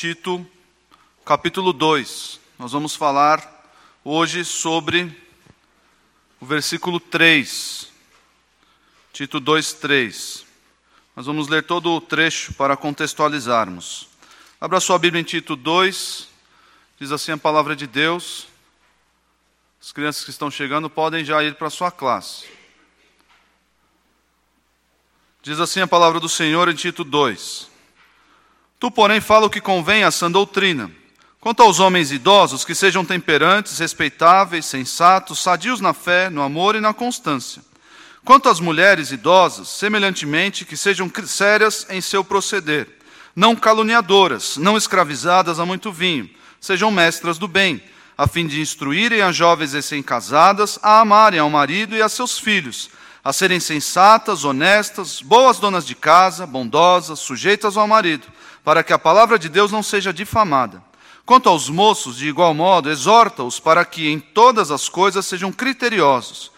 Tito, capítulo 2. Nós vamos falar hoje sobre o versículo 3. Tito 2, 3. Nós vamos ler todo o trecho para contextualizarmos. Abra sua Bíblia em Tito 2, diz assim a palavra de Deus. As crianças que estão chegando podem já ir para sua classe. Diz assim a palavra do Senhor em Tito 2: Tu, porém, fala o que convém à sã doutrina. Quanto aos homens idosos, que sejam temperantes, respeitáveis, sensatos, sadios na fé, no amor e na constância. Quanto às mulheres idosas, semelhantemente, que sejam sérias em seu proceder, não caluniadoras, não escravizadas a muito vinho, sejam mestras do bem, a fim de instruírem as jovens recém-casadas a amarem ao marido e a seus filhos a serem sensatas, honestas, boas donas de casa, bondosas, sujeitas ao marido, para que a palavra de Deus não seja difamada. Quanto aos moços, de igual modo, exorta-os para que em todas as coisas sejam criteriosos.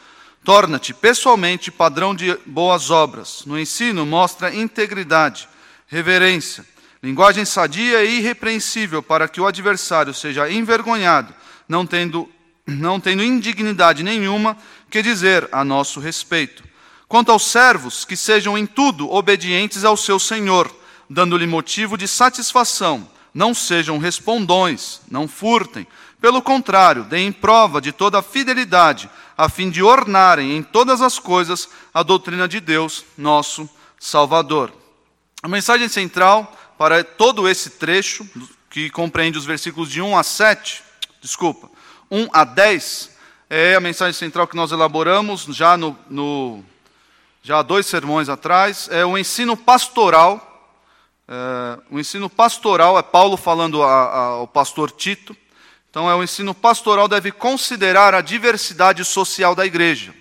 Torna-te pessoalmente padrão de boas obras. No ensino, mostra integridade, reverência, linguagem sadia e irrepreensível, para que o adversário seja envergonhado, não tendo não tendo indignidade nenhuma que dizer a nosso respeito. Quanto aos servos, que sejam em tudo obedientes ao seu Senhor, dando-lhe motivo de satisfação, não sejam respondões, não furtem. Pelo contrário, deem prova de toda a fidelidade, a fim de ornarem em todas as coisas a doutrina de Deus, nosso Salvador. A mensagem central para todo esse trecho, que compreende os versículos de 1 a 7, desculpa, 1 a 10, é a mensagem central que nós elaboramos já, no, no já há dois sermões atrás, é o ensino pastoral. É, o ensino pastoral é Paulo falando a, a, ao pastor Tito. Então, é o ensino pastoral deve considerar a diversidade social da igreja.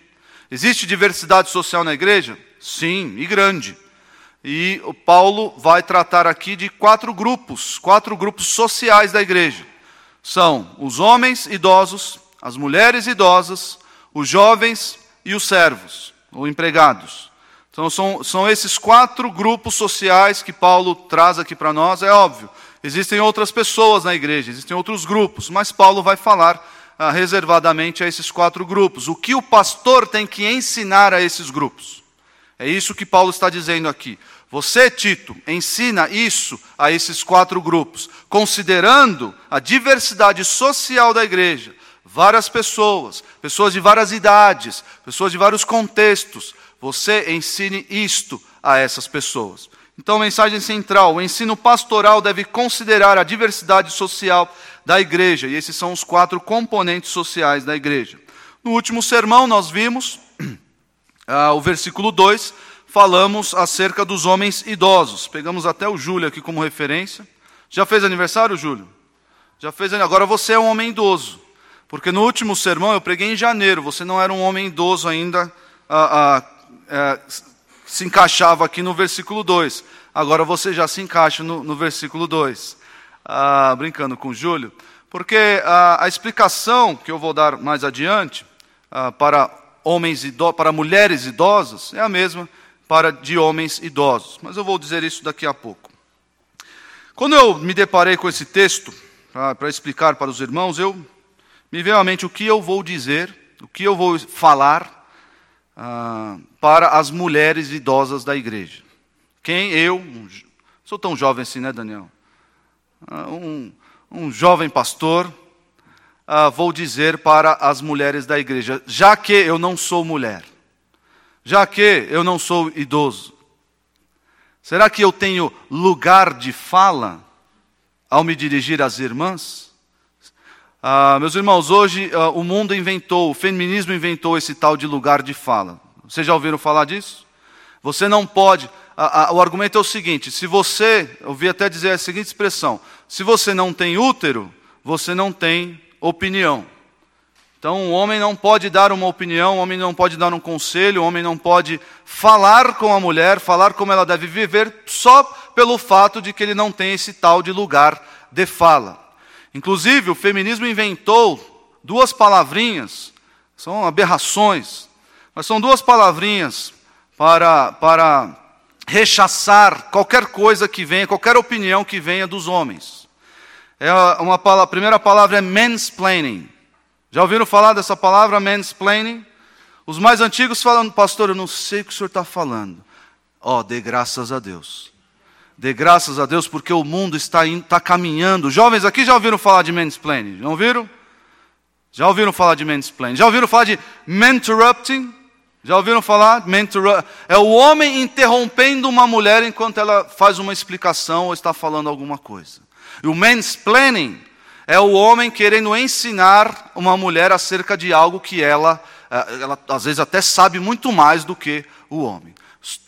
Existe diversidade social na igreja? Sim, e grande. E o Paulo vai tratar aqui de quatro grupos, quatro grupos sociais da igreja são os homens idosos, as mulheres idosas, os jovens e os servos, ou empregados. Então, são, são esses quatro grupos sociais que Paulo traz aqui para nós. É óbvio, existem outras pessoas na igreja, existem outros grupos, mas Paulo vai falar ah, reservadamente a esses quatro grupos. O que o pastor tem que ensinar a esses grupos? É isso que Paulo está dizendo aqui. Você, Tito, ensina isso a esses quatro grupos, considerando a diversidade social da igreja. Várias pessoas, pessoas de várias idades, pessoas de vários contextos. Você ensine isto a essas pessoas. Então, mensagem central: o ensino pastoral deve considerar a diversidade social da igreja, e esses são os quatro componentes sociais da igreja. No último sermão, nós vimos ah, o versículo 2 falamos acerca dos homens idosos. Pegamos até o Júlio aqui como referência. Já fez aniversário, Júlio? Já fez Agora você é um homem idoso. Porque no último sermão eu preguei em janeiro, você não era um homem idoso ainda, a, a, a, se encaixava aqui no versículo 2. Agora você já se encaixa no, no versículo 2. Ah, brincando com Júlio. Porque a, explicação que eu vou dar mais adiante ah, para homens idosos, para mulheres idosas é a mesma para de homens idosos. Mas eu vou dizer isso daqui a pouco. Quando eu me deparei com esse texto, para explicar para os irmãos, eu me veio à mente o que eu vou dizer, o que eu vou falar ah, para as mulheres idosas da igreja. Quem eu, sou tão jovem assim, né, Daniel? Ah, um, um jovem pastor, ah, vou dizer para as mulheres da igreja, já que eu não sou mulher já que eu não sou idoso? Será que eu tenho lugar de fala ao me dirigir às irmãs? Ah, meus irmãos, hoje ah, o mundo inventou, o feminismo inventou esse tal de lugar de fala. Vocês já ouviram falar disso? Você não pode. Ah, o argumento é o seguinte: se você, eu ouvi até dizer a seguinte expressão: se você não tem útero, você não tem opinião. Então, o homem não pode dar uma opinião, o homem não pode dar um conselho, o homem não pode falar com a mulher, falar como ela deve viver, só pelo fato de que ele não tem esse tal de lugar de fala. Inclusive, o feminismo inventou duas palavrinhas, são aberrações, mas são duas palavrinhas para, para rechaçar qualquer coisa que venha, qualquer opinião que venha dos homens. É uma a primeira palavra é mansplaining. Já ouviram falar dessa palavra mansplaining? Os mais antigos falam, pastor, eu não sei o que o senhor está falando. Ó, oh, dê graças a Deus. Dê graças a Deus porque o mundo está, está caminhando. Jovens aqui já ouviram falar de mansplaining? Não ouviram? Já ouviram falar de mansplaining? Já ouviram falar de mentorrupting? Já ouviram falar? Mentor... É o homem interrompendo uma mulher enquanto ela faz uma explicação ou está falando alguma coisa. E o mansplaining é o homem querendo ensinar uma mulher acerca de algo que ela, eh, ela às vezes até sabe muito mais do que o homem.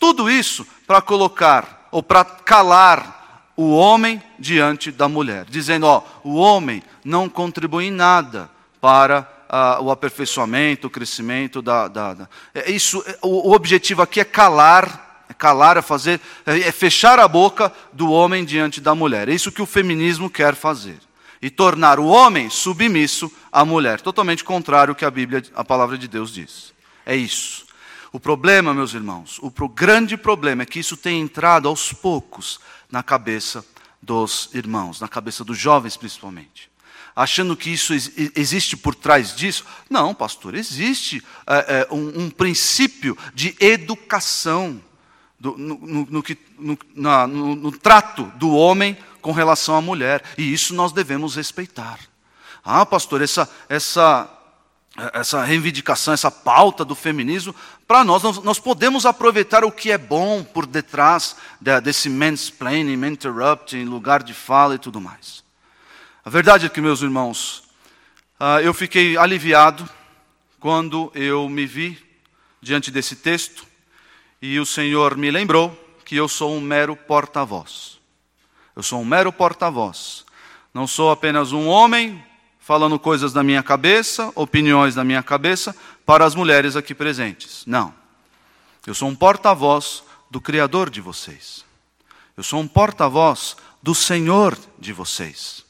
Tudo isso para colocar ou para calar o homem diante da mulher, dizendo: ó, o homem não contribui em nada para uh, o aperfeiçoamento, o crescimento da. da, da. É isso, é, o, o, objetivo aqui é calar, é calar, é fazer, é, é fechar a boca do homem diante da mulher. É isso que o feminismo quer fazer. E tornar o homem submisso à mulher. Totalmente contrário ao que a Bíblia, a palavra de Deus diz. É isso. O problema, meus irmãos, o grande problema é que isso tem entrado aos poucos na cabeça dos irmãos, na cabeça dos jovens principalmente achando que isso existe por trás disso. Não, pastor, existe é, é, um, um, princípio de educação do, no, no, no, no, na, no trato do homem com relação à mulher, e isso nós devemos respeitar. Ah, pastor, essa, essa, essa reivindicação, essa pauta do feminismo, para nós, nós, podemos aproveitar o que é bom por detrás desse mansplaining, interrupting, lugar de fala e tudo mais. A verdade é que, meus irmãos, ah, eu fiquei aliviado quando eu me vi diante desse texto e o Senhor me lembrou que eu sou um mero porta-voz. Eu sou um mero porta-voz. Não sou apenas um homem falando coisas da minha cabeça, opiniões da minha cabeça, para as mulheres aqui presentes. Não. Eu sou um porta-voz do Criador de vocês. Eu sou um porta-voz do Senhor de vocês.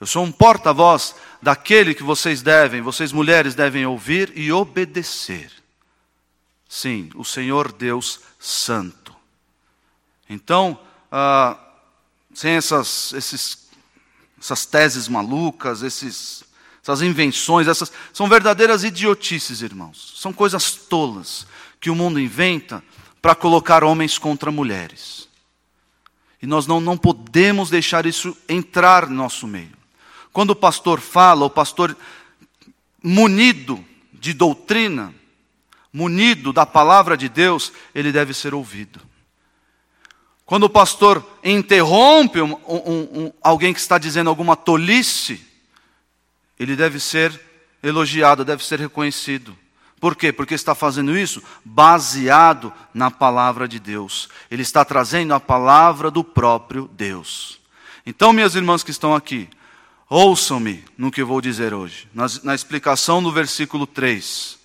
Eu sou um porta-voz daquele que vocês devem, vocês mulheres devem ouvir e obedecer. Sim, o Senhor Deus Santo. Então, ah, sem essas, esses, essas teses malucas, esses, essas invenções, essas são verdadeiras idiotices, irmãos. São coisas tolas que o mundo inventa para colocar homens contra mulheres. E nós não, não podemos deixar isso entrar no nosso meio. Quando o pastor fala, o pastor munido de doutrina, munido da palavra de Deus, ele deve ser ouvido. Quando o pastor interrompe um, um, um, alguém que está dizendo alguma tolice, ele deve ser elogiado, deve ser reconhecido. Por quê? Porque está fazendo isso baseado na palavra de Deus. Ele está trazendo a palavra do próprio Deus. Então, minhas irmãs que estão aqui, Ouçam-me no que vou dizer hoje, na, na explicação do versículo 3.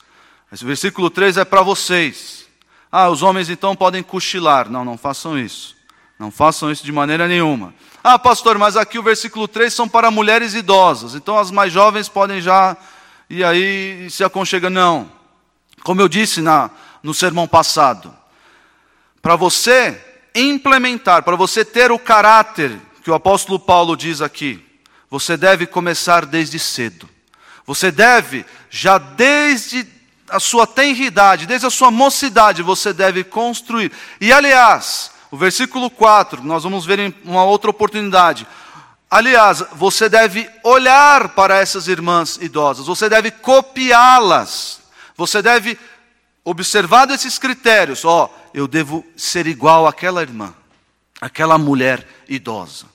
Esse versículo 3 é para vocês. Ah, os homens então podem cochilar. Não, não façam isso. Não façam isso de maneira nenhuma. Ah, pastor, mas aqui o versículo 3 são para mulheres idosas. Então as mais jovens podem já e aí se aconchega. Não. Como eu disse na, no sermão passado, para você implementar, para você ter o caráter que o apóstolo Paulo diz aqui, você deve começar desde cedo. Você deve, já desde a sua tenridade, desde a sua mocidade, você deve construir. E aliás, o versículo 4, nós vamos ver em uma outra oportunidade. Aliás, você deve olhar para essas irmãs idosas, você deve copiá-las, você deve observar desses critérios. Ó, oh, eu devo ser igual àquela irmã, àquela mulher idosa.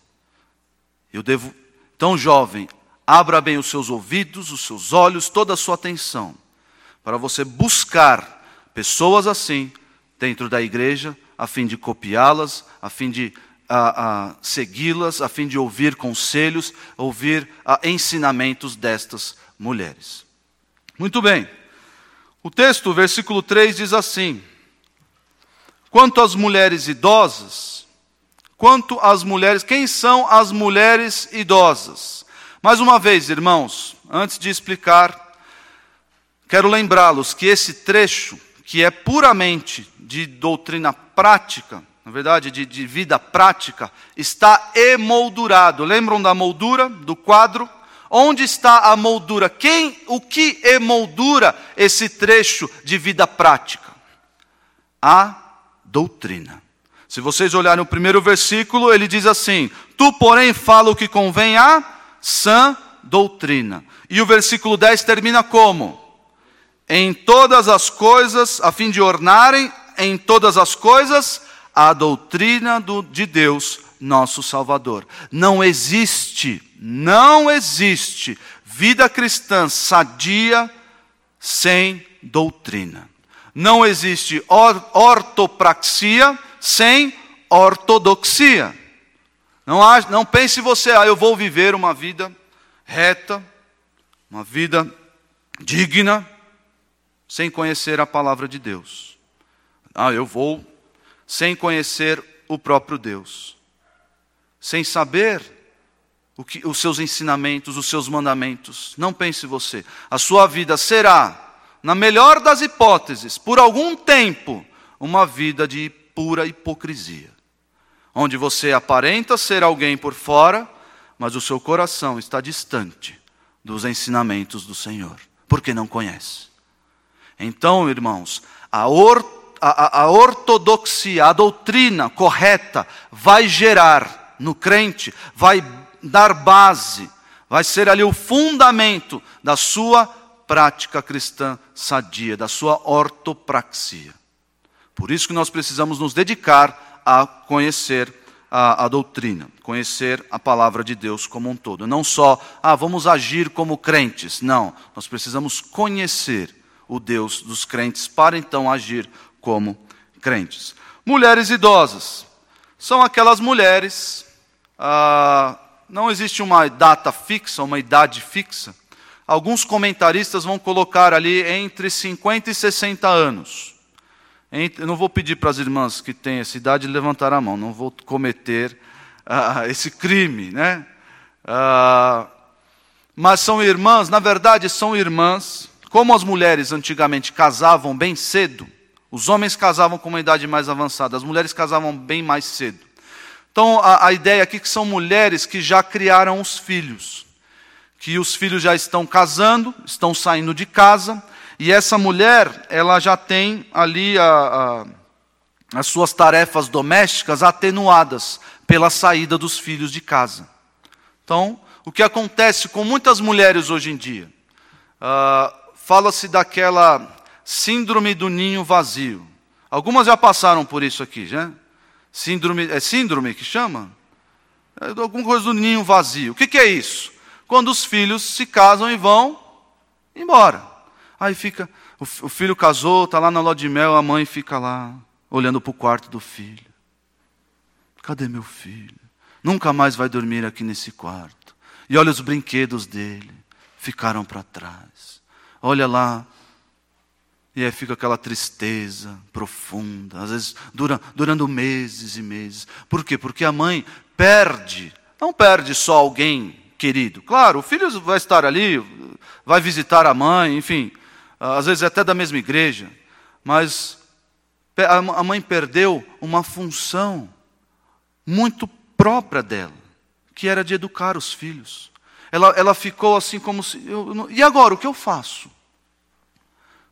Eu devo então, jovem, abra bem os seus ouvidos, os seus olhos, toda a sua atenção, para você buscar pessoas assim dentro da igreja, a fim de copiá-las, a fim de segui-las, a fim de ouvir conselhos, ouvir ensinamentos destas mulheres. Muito bem. O texto, versículo 3, diz assim: Quanto às mulheres idosas, quanto às mulheres. Quem são as mulheres idosas? Mais uma vez, irmãos, antes de explicar, quero lembrá-los que esse trecho, que é puramente de doutrina prática, na verdade, de, de vida prática, está emoldurado. Lembram da moldura do quadro? Onde está a moldura? Quem, o que emoldura esse trecho de vida prática? A doutrina. Se vocês olharem o primeiro versículo, ele diz assim: Tu, porém, fala o que convém à sã doutrina. E o versículo 10 termina como? Em todas as coisas, a fim de ornarem em todas as coisas a doutrina do, de Deus, nosso Salvador. Não existe, não existe vida cristã sadia sem doutrina. Não existe or, ortopraxia sem ortodoxia. Não, há, não pense você, ah, eu vou viver uma vida reta, uma vida digna, sem conhecer a palavra de Deus. Ah, eu vou sem conhecer o próprio Deus, sem saber que, os seus ensinamentos, os seus mandamentos. Não pense você. A sua vida será, na melhor das hipóteses, por algum tempo, uma vida de pura hipocrisia, onde você aparenta ser alguém por fora, mas o seu coração está distante dos ensinamentos do Senhor, porque não conhece. Então, irmãos, a ortodoxia a, a ortodoxia, a doutrina correta, vai gerar no crente, vai dar base, vai ser ali o fundamento da sua prática cristã sadia, da sua ortopraxia. Por isso que nós precisamos nos dedicar a conhecer a, a, doutrina, conhecer a palavra de Deus como um todo. Não só, ah, vamos agir como crentes. Não, nós precisamos conhecer o Deus dos crentes para então agir como crentes. Mulheres idosas são aquelas mulheres, ah, não existe uma data fixa, uma idade fixa. Alguns comentaristas vão colocar ali entre 50 e 60 anos. Eu não vou pedir para as irmãs que têm essa idade levantar a mão, não vou cometer ah, esse crime, né? Ah, mas são irmãs, na verdade são irmãs, como as mulheres antigamente casavam bem cedo, os homens casavam com uma idade mais avançada, as mulheres casavam bem mais cedo. Então a, a ideia aqui é que são mulheres que já criaram os filhos, que os filhos já estão casando, estão saindo de casa, e essa mulher, ela já tem ali a, a, as suas tarefas domésticas atenuadas pela saída dos filhos de casa. Então, o que acontece com muitas mulheres hoje em dia? Uh, Fala-se daquela síndrome do ninho vazio. Algumas já passaram por isso aqui, já? Síndrome, é síndrome que chama? É alguma coisa do ninho vazio. O que, que é isso? Quando os filhos se casam e vão embora. Aí fica, o, o filho casou, está lá na lua de mel, a mãe fica lá, olhando para o quarto do filho. Cadê meu filho? Nunca mais vai dormir aqui nesse quarto. E olha os brinquedos dele, ficaram para trás. Olha lá e aí fica aquela tristeza profunda, às vezes dura, durando meses e meses. Por quê? Porque a mãe perde, não perde só alguém querido. Claro, o filho vai estar ali, vai visitar a mãe, enfim, às vezes até da mesma igreja, mas a mãe perdeu uma função muito própria dela, que era de educar os filhos. Ela, ela ficou assim como se. Eu, e agora, o que eu faço?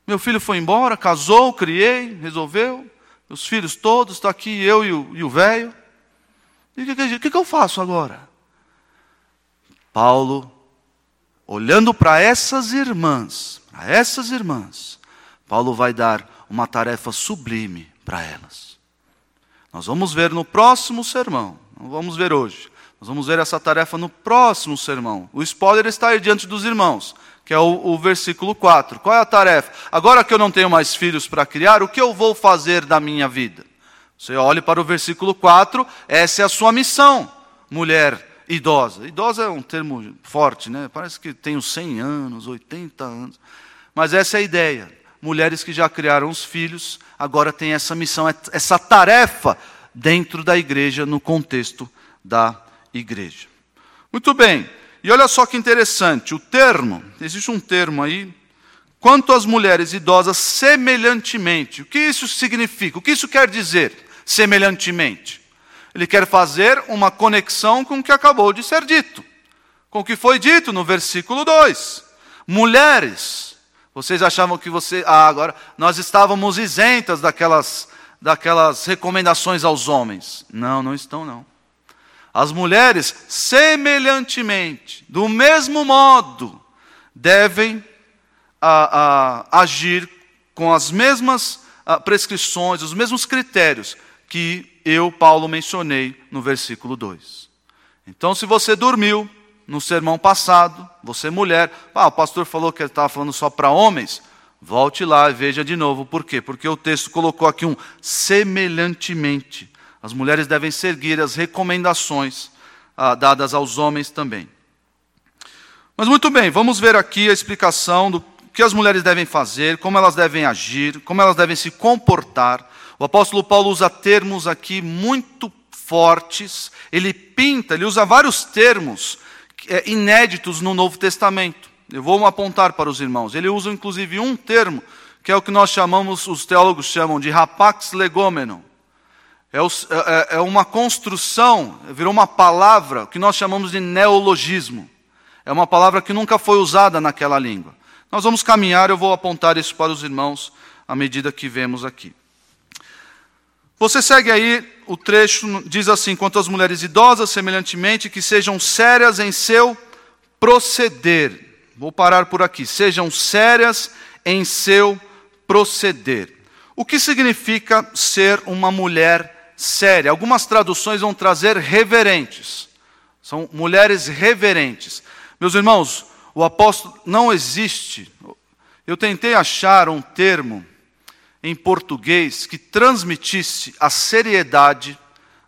Meu filho foi embora, casou, criei, resolveu. Os filhos todos, está aqui eu e o velho. E o que, que, que eu faço agora? Paulo, olhando para essas irmãs, para essas irmãs, Paulo vai dar uma tarefa sublime para elas. Nós vamos ver no próximo sermão, não vamos ver hoje. Nós vamos ver essa tarefa no próximo sermão. O spoiler está aí diante dos irmãos que é o, o, versículo 4. Qual é a tarefa? Agora que eu não tenho mais filhos para criar, o que eu vou fazer da minha vida? Você olhe para o versículo 4, essa é a sua missão, mulher idosa. Idosa é um termo forte, né? Parece que uns 100 anos, 80 anos. Mas essa é a ideia. Mulheres que já criaram os filhos, agora têm essa missão, essa tarefa dentro da igreja, no contexto da igreja. Muito bem. E olha só que interessante, o termo, existe um termo aí, quanto às mulheres idosas semelhantemente. O que isso significa? O que isso quer dizer? semelhantemente? Ele quer fazer uma conexão com o que acabou de ser dito, com o que foi dito no versículo 2. Mulheres, vocês achavam que você. Ah, agora nós estávamos isentas daquelas, daquelas recomendações aos homens. Não, não estão, não. As mulheres, semelhantemente, do mesmo modo, devem ah, ah, agir com as mesmas ah, prescrições, os mesmos critérios que eu, Paulo, mencionei no versículo 2. Então, se você dormiu no sermão passado, você mulher, ah, o pastor falou que ele estava falando só para homens, volte lá e veja de novo. Por quê? Porque o texto colocou aqui um semelhantemente. As mulheres devem seguir as recomendações ah, dadas aos homens também. Mas muito bem, vamos ver aqui a explicação do que as mulheres devem fazer, como elas devem agir, como elas devem se comportar. O apóstolo Paulo usa termos aqui muito fortes, ele pinta, ele usa vários termos é, inéditos no Novo Testamento. Eu vou apontar para os irmãos. Ele usa inclusive um termo, que é o que nós chamamos, os teólogos chamam de rapax legomeno. É, é, é uma construção, virou uma palavra que nós chamamos de neologismo. É uma palavra que nunca foi usada naquela língua. Nós vamos caminhar, eu vou apontar isso para os irmãos à medida que vemos aqui. Você segue aí, o trecho diz assim: quanto às mulheres idosas, semelhantemente, que sejam sérias em seu proceder. Vou parar por aqui. Sejam sérias em seu proceder. O que significa ser uma mulher séria? Algumas traduções vão trazer reverentes. São mulheres reverentes. Meus irmãos, o apóstolo não existe. Eu tentei achar um termo em português que transmitisse a seriedade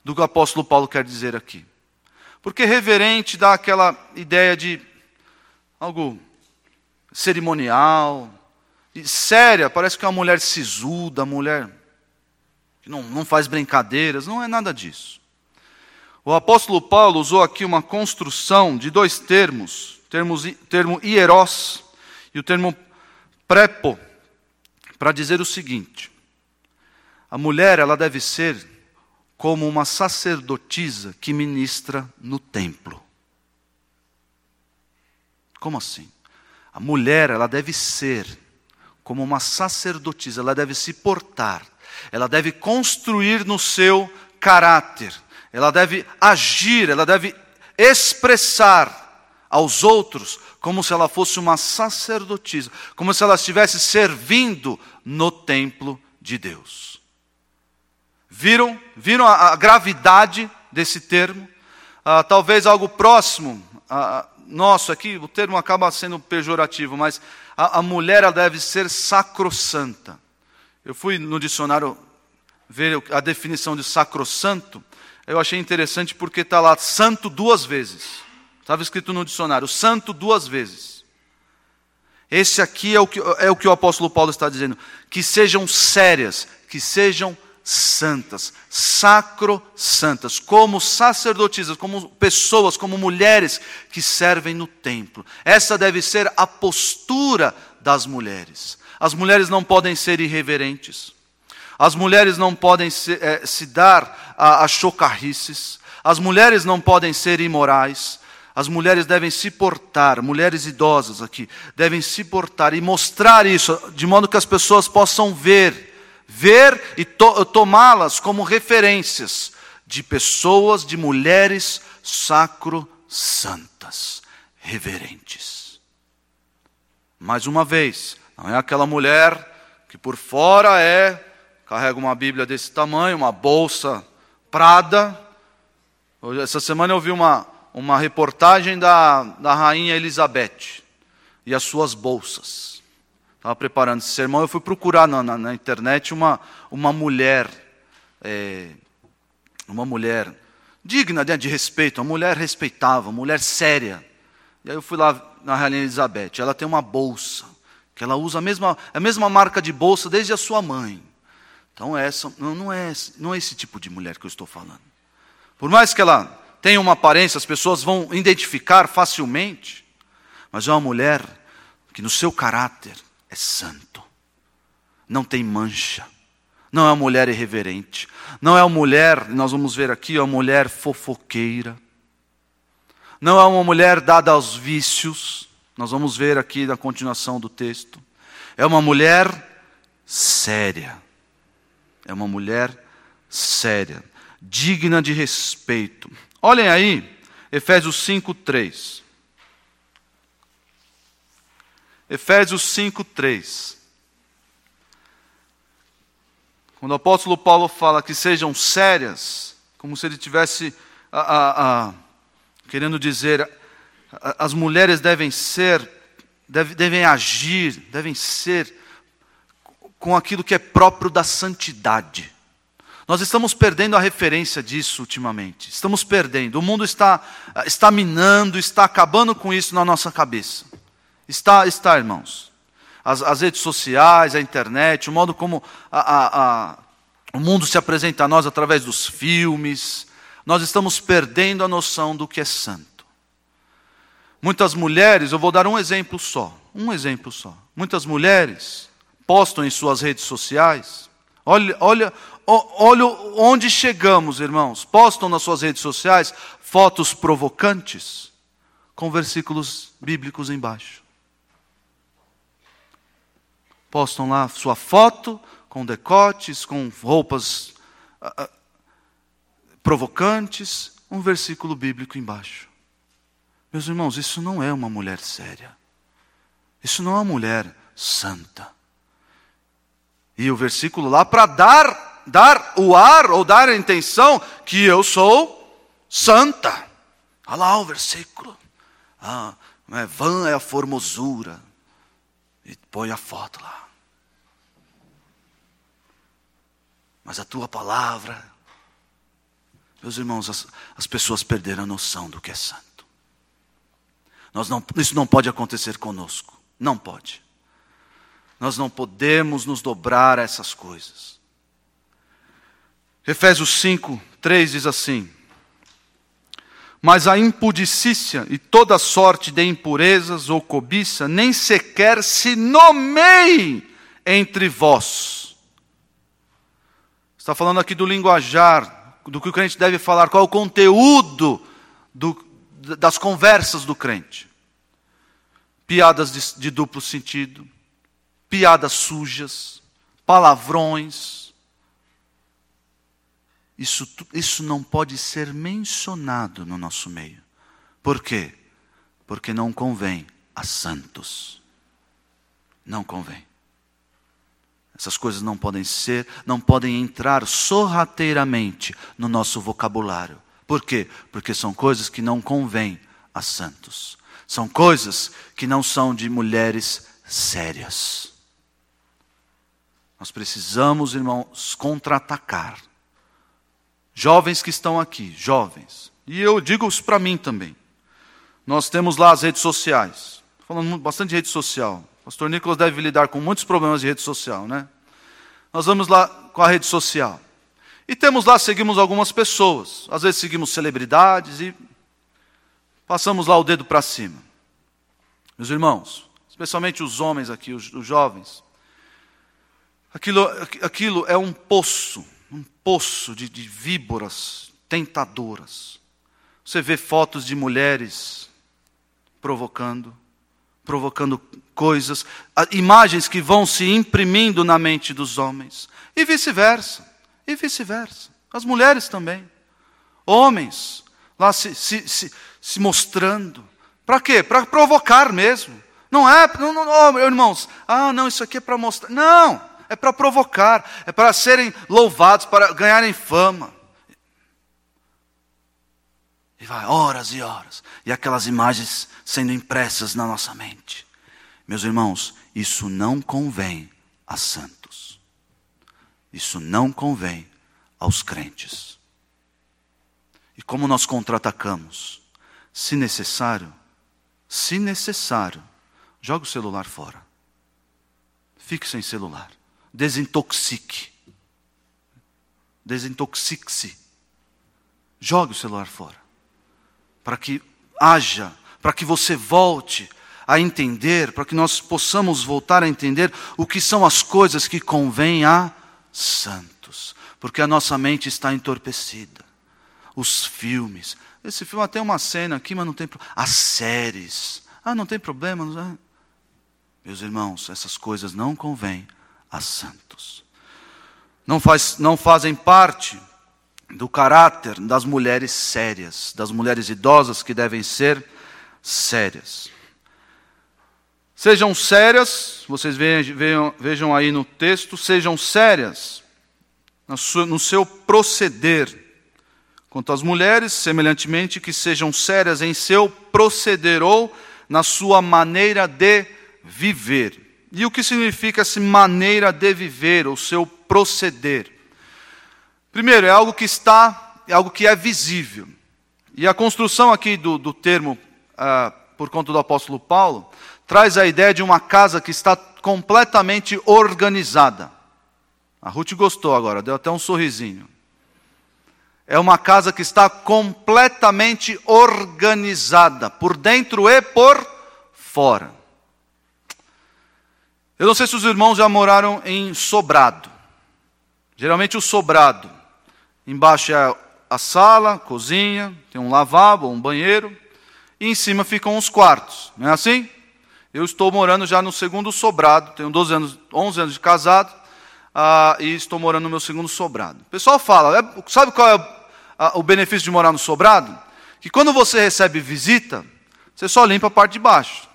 do que o apóstolo Paulo quer dizer aqui. Porque reverente dá aquela ideia de algo cerimonial, séria, parece que é uma mulher sisuda, mulher que não, não faz brincadeiras, não é nada disso. O apóstolo Paulo usou aqui uma construção de dois termos, termos termo hierós e o termo prepo, para dizer o seguinte: a mulher ela deve ser como uma sacerdotisa que ministra no templo. Como assim? A mulher ela deve ser como uma sacerdotisa, ela deve se portar, ela deve construir no seu caráter, ela deve agir, ela deve expressar aos outros como se ela fosse uma sacerdotisa, como se ela estivesse servindo no templo de Deus. Viram? Viram a, a gravidade desse termo? Ah, talvez algo próximo ah, nosso aqui, o termo acaba sendo pejorativo, mas a, a mulher deve ser sacrossanta. Eu fui no dicionário ver a definição de sacrossanto, eu achei interessante porque está lá santo duas vezes. Estava escrito no dicionário, santo duas vezes. Esse aqui é o, que, é o que o apóstolo Paulo está dizendo. Que sejam sérias, que sejam santas, sacro-santas, como sacerdotisas, como pessoas, como mulheres que servem no templo. Essa deve ser a postura das mulheres. As mulheres não podem ser irreverentes. As mulheres não podem se, é, se dar a, a chocarrices. As mulheres não podem ser imorais. As mulheres devem se portar, mulheres idosas aqui, devem se portar e mostrar isso, de modo que as pessoas possam ver, ver e to tomá-las como referências de pessoas, de mulheres sacro-santas, reverentes. Mais uma vez, não é aquela mulher que por fora é, carrega uma Bíblia desse tamanho, uma bolsa Prada. Essa semana eu vi uma, uma reportagem da, da rainha Elizabeth e as suas bolsas. Estava preparando esse sermão, eu fui procurar na, na, na internet uma, uma mulher, é, uma mulher digna de, de respeito, uma mulher respeitável, uma mulher séria. E aí eu fui lá na rainha Elizabeth, ela tem uma bolsa, que ela usa a mesma, a mesma marca de bolsa desde a sua mãe. Então essa não, não, é, não é esse tipo de mulher que eu estou falando. Por mais que ela tem uma aparência, as pessoas vão identificar facilmente, mas é uma mulher que no seu caráter é santo, não tem mancha, não é uma mulher irreverente, não é uma mulher, nós vamos ver aqui, é uma mulher fofoqueira, não é uma mulher dada aos vícios, nós vamos ver aqui na continuação do texto, é uma mulher séria, é uma mulher séria, digna de respeito. Olhem aí, Efésios 5, 3. Efésios 5, 3. Quando o apóstolo Paulo fala que sejam sérias, como se ele tivesse a, a, a, querendo dizer, as mulheres devem ser, devem, devem agir, devem ser com aquilo que é próprio da santidade. Nós estamos perdendo a referência disso ultimamente. Estamos perdendo. O mundo está, está minando, está acabando com isso na nossa cabeça. Está, está, irmãos as, as redes sociais, a internet, o modo como a, a, a, o mundo se apresenta a nós através dos filmes, nós estamos perdendo a noção do que é santo. Muitas mulheres, eu vou dar um exemplo só, um exemplo só. Muitas mulheres postam em suas redes sociais, olha, olha, olha onde chegamos, irmãos. Postam nas suas redes sociais fotos provocantes com versículos bíblicos embaixo postam lá sua foto com decotes, com roupas uh, uh, provocantes, um versículo bíblico embaixo. Meus irmãos, isso não é uma mulher séria. Isso não é uma mulher santa. E o versículo lá para dar dar o ar ou dar a intenção que eu sou santa. Olha lá o versículo. Ah, é vã é a formosura. E põe a foto lá. Mas a tua palavra, meus irmãos, as, as pessoas perderam a noção do que é santo. Nós não, isso não pode acontecer conosco. Não pode. Nós não podemos nos dobrar a essas coisas. Efésios 5, 3 diz assim: Mas a impudicícia e toda sorte de impurezas ou cobiça nem sequer se nomeie entre vós Está falando aqui do linguajar, do que o crente deve falar, qual é o conteúdo do, das conversas do crente. Piadas de, de duplo sentido, piadas sujas, palavrões. Isso, isso não pode ser mencionado no nosso meio. Por quê? Porque não convém a santos. Não convém. Essas coisas não podem ser, não podem entrar sorrateiramente no nosso vocabulário. Por quê? Porque são coisas que não convêm a santos. São coisas que não são de mulheres sérias. Nós precisamos, irmãos, contra-atacar. Jovens que estão aqui, jovens, e eu digo isso para mim também. Nós temos lá as redes sociais, falando bastante de rede social. O pastor Nicolas deve lidar com muitos problemas de rede social, né? Nós vamos lá com a rede social. E temos lá, seguimos algumas pessoas. Às vezes seguimos celebridades e passamos lá o dedo para cima. Meus irmãos, especialmente os homens aqui, os, os jovens, aquilo, aquilo é um poço, um poço de, de víboras tentadoras. Você vê fotos de mulheres provocando, provocando coisas, imagens que vão se imprimindo na mente dos homens. E vice-versa. E vice-versa. As mulheres também. Homens lá se, se, se, se mostrando. Para quê? Para provocar mesmo. Não é, não, não, oh, irmãos, ah, não, isso aqui é para mostrar. Não, é para provocar, é para serem louvados, para ganharem fama. E vai horas e horas. E aquelas imagens sendo impressas na nossa mente. Meus irmãos, isso não convém a santos. Isso não convém aos crentes. E como nós contra-atacamos? Se necessário, se necessário, joga o celular fora. Fique sem celular. Desintoxique. Desintoxique-se. Jogue o celular fora para que haja, para que você volte a entender, para que nós possamos voltar a entender o que são as coisas que convém a santos, porque a nossa mente está entorpecida. Os filmes, esse filme tem uma cena aqui, mas não tem problema. As séries, ah, não tem problema. Não é? Meus irmãos, essas coisas não convêm a santos. Não, faz, não fazem parte do caráter das mulheres sérias, das mulheres idosas que devem ser sérias. Sejam sérias, vocês vejam, vejam aí no texto, sejam sérias no seu proceder. Quanto às mulheres, semelhantemente, que sejam sérias em seu proceder ou na sua maneira de viver. E o que significa essa maneira de viver, o seu proceder? Primeiro, é algo que está, é algo que é visível. E a construção aqui do, do termo, ah, por conta do apóstolo Paulo, traz a ideia de uma casa que está completamente organizada. A Ruth gostou agora, deu até um sorrisinho. É uma casa que está completamente organizada, por dentro e por fora. Eu não sei se os irmãos já moraram em sobrado. Geralmente o sobrado. Embaixo é a sala, cozinha, tem um lavabo, um banheiro. E em cima ficam os quartos. Não é assim? Eu estou morando já no segundo sobrado, tenho 12 anos, 11 anos de casado, uh, e estou morando no meu segundo sobrado. O pessoal fala, é, sabe qual é o benefício de morar no sobrado? Que quando você recebe visita, você só limpa a parte de baixo.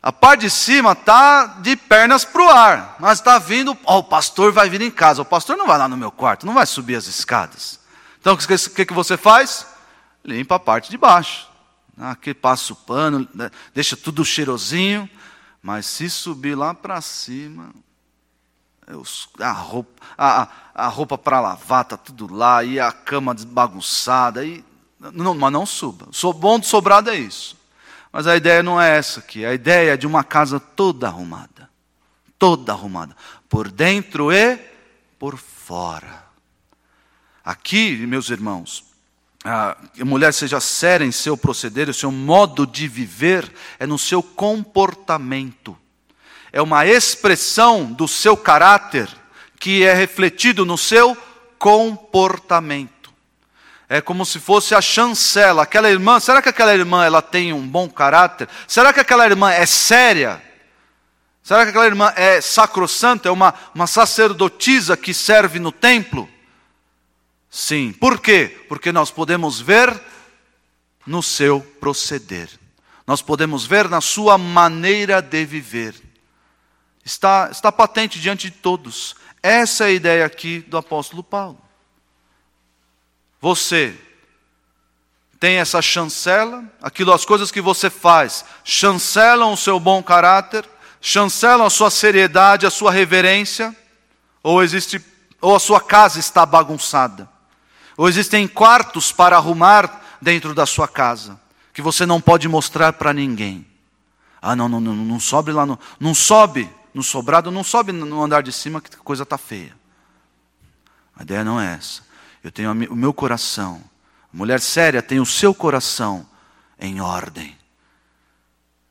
A parte de cima está de pernas para o ar, mas está vindo, oh, o pastor vai vir em casa. O pastor não vai lá no meu quarto, não vai subir as escadas. Então o que, que, que você faz? Limpa a parte de baixo. Aqui passa o pano, né, deixa tudo cheirosinho, mas se subir lá para cima, a roupa, a, a roupa para lavar está tudo lá, e a cama bagunçada, e, não, mas não suba. O bom do sobrado é isso. Mas a ideia não é essa aqui, a ideia é de uma casa toda arrumada. Toda arrumada, por dentro e por fora. Aqui, meus irmãos, a mulher seja séria em seu proceder, o seu modo de viver, é no seu comportamento. É uma expressão do seu caráter que é refletido no seu comportamento. É como se fosse a chancela, aquela irmã, será que aquela irmã ela tem um bom caráter? Será que aquela irmã é séria? Será que aquela irmã é sacrossanta, é uma, uma sacerdotisa que serve no templo? Sim. Por quê? Porque nós podemos ver no seu proceder. Nós podemos ver na sua maneira de viver. Está, está patente diante de todos. Essa é a ideia aqui do apóstolo Paulo. Você tem essa chancela, aquilo, as coisas que você faz, chancelam o seu bom caráter, chancelam a sua seriedade, a sua reverência, ou existe, ou a sua casa está bagunçada. Ou existem quartos para arrumar dentro da sua casa, que você não pode mostrar para ninguém. Ah, não, não, não, não sobe lá no. Não sobe no sobrado, não sobe no andar de cima que a coisa está feia. A ideia não é essa. Eu tenho o meu coração. A mulher séria tem o seu coração em ordem.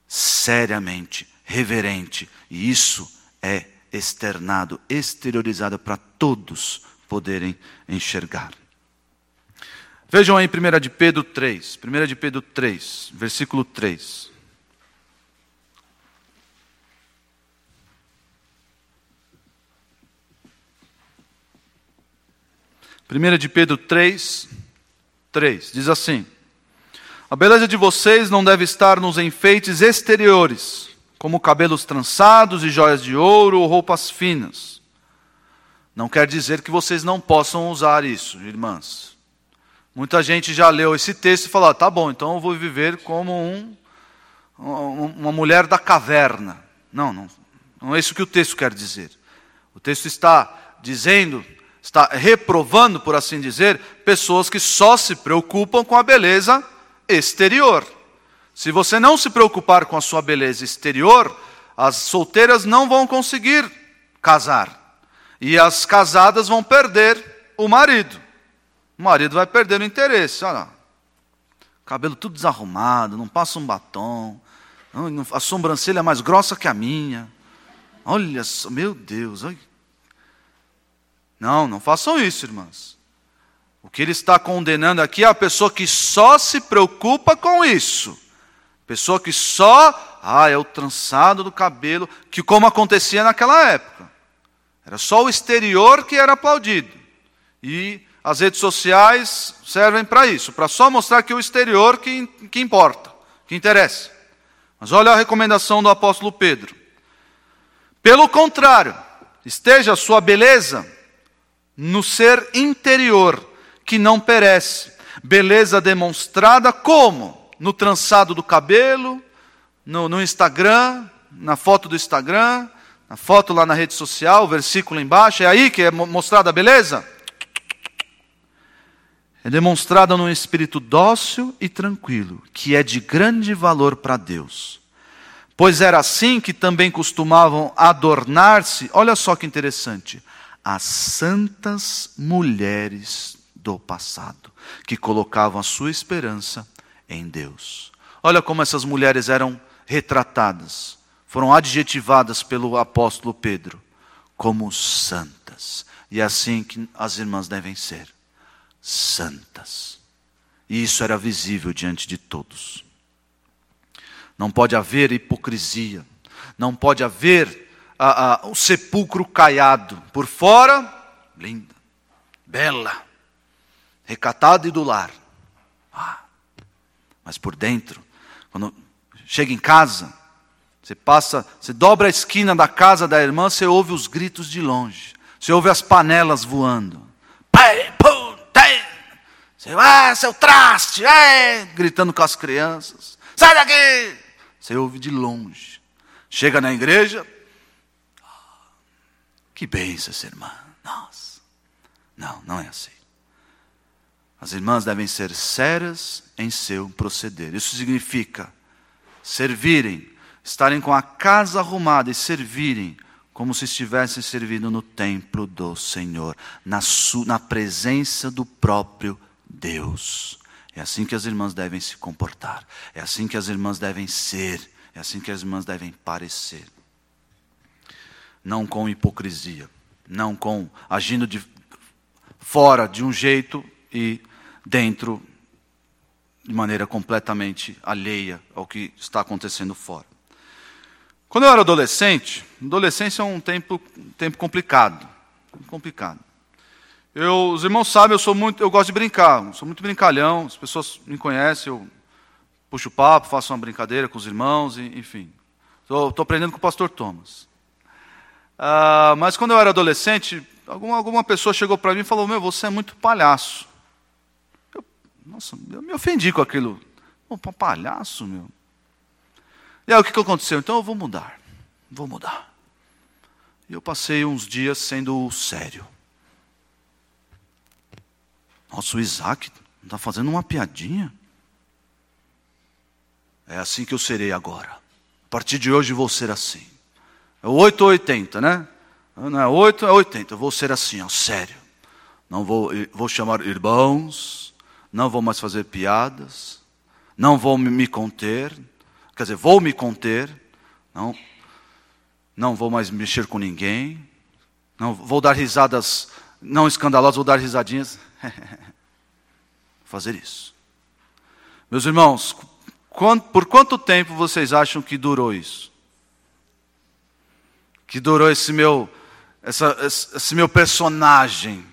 Seriamente, reverente. E isso é externado, exteriorizado para todos poderem enxergar. Vejam aí 1 de Pedro 3, 1 de Pedro 3, versículo 3. Primeira de Pedro 3, 3, diz assim: A beleza de vocês não deve estar nos enfeites exteriores, como cabelos trançados e joias de ouro ou roupas finas. Não quer dizer que vocês não possam usar isso, irmãs. Muita gente já leu esse texto e falou: ah, tá bom, então eu vou viver como um, uma mulher da caverna. Não, não, não é isso que o texto quer dizer. O texto está dizendo, está reprovando, por assim dizer, pessoas que só se preocupam com a beleza exterior. Se você não se preocupar com a sua beleza exterior, as solteiras não vão conseguir casar. E as casadas vão perder o marido. O marido vai perder o interesse. Olha, cabelo tudo desarrumado, não passa um batom, a sobrancelha é mais grossa que a minha. Olha só, meu Deus, olha. Não, não façam isso, irmãs. O que ele está condenando aqui é a pessoa que só se preocupa com isso. Pessoa que só, ah, é o trançado do cabelo, que como acontecia naquela época. Era só o exterior que era aplaudido. E as redes sociais servem para isso, para só mostrar que o exterior que, que importa, que interessa. Mas olha a recomendação do apóstolo Pedro. Pelo contrário, esteja a sua beleza no ser interior, que não perece. Beleza demonstrada como? No trançado do cabelo, no, no Instagram, na foto do Instagram, na foto lá na rede social, o versículo embaixo, é aí que é mostrada a beleza? É demonstrada num espírito dócil e tranquilo, que é de grande valor para Deus. Pois era assim que também costumavam adornar-se, olha só que interessante, as santas mulheres do passado, que colocavam a sua esperança em Deus. Olha como essas mulheres eram retratadas, foram adjetivadas pelo apóstolo Pedro como santas. E é assim que as irmãs devem ser, santas. E isso era visível diante de todos. Não pode haver hipocrisia, não pode haver o sepulcro caiado. Por fora, linda, bela, recatada e do lar. Ah, mas por dentro, quando chega em casa, você passa, você dobra a esquina da casa da irmã, você ouve os gritos de longe. Você ouve as panelas voando. Pai, tem. Você, ah, seu traste, é, gritando com as crianças. Sai daqui! Você ouve de longe. Chega na igreja, que bênção essa irmã. Nossa. Não, não é assim. As irmãs devem ser sérias em seu proceder. Isso significa servirem, estarem com a casa arrumada e servirem como se estivessem servindo no templo do Senhor, na, na presença do próprio Deus. É assim que as irmãs devem se comportar, é assim que as irmãs devem ser, é assim que as irmãs devem parecer não com hipocrisia, não com agindo de fora de um jeito e dentro de maneira completamente alheia ao que está acontecendo fora. Quando eu era adolescente, adolescência é um tempo, um tempo complicado, complicado. Eu, os irmãos sabem, eu sou muito, eu gosto de brincar, sou muito brincalhão, as pessoas me conhecem, eu puxo papo, faço uma brincadeira com os irmãos, enfim. Estou aprendendo com o pastor Thomas. Uh, mas quando eu era adolescente, alguma, alguma pessoa chegou para mim e falou: Meu, você é muito palhaço. Eu, nossa, eu me ofendi com aquilo. Palhaço, meu. E aí o que, que aconteceu? Então eu vou mudar. Vou mudar. E eu passei uns dias sendo sério. Nossa, o Isaac está fazendo uma piadinha. É assim que eu serei agora. A partir de hoje vou ser assim. É 8 ou 80, né? Não é 8, é 80. Eu vou ser assim, ó, sério. Não vou, vou chamar irmãos, não vou mais fazer piadas, não vou me conter, quer dizer, vou me conter, não, não vou mais mexer com ninguém, não vou dar risadas não escandalosas, vou dar risadinhas. fazer isso. Meus irmãos, por quanto tempo vocês acham que durou isso? que durou esse meu, essa, esse meu personagem,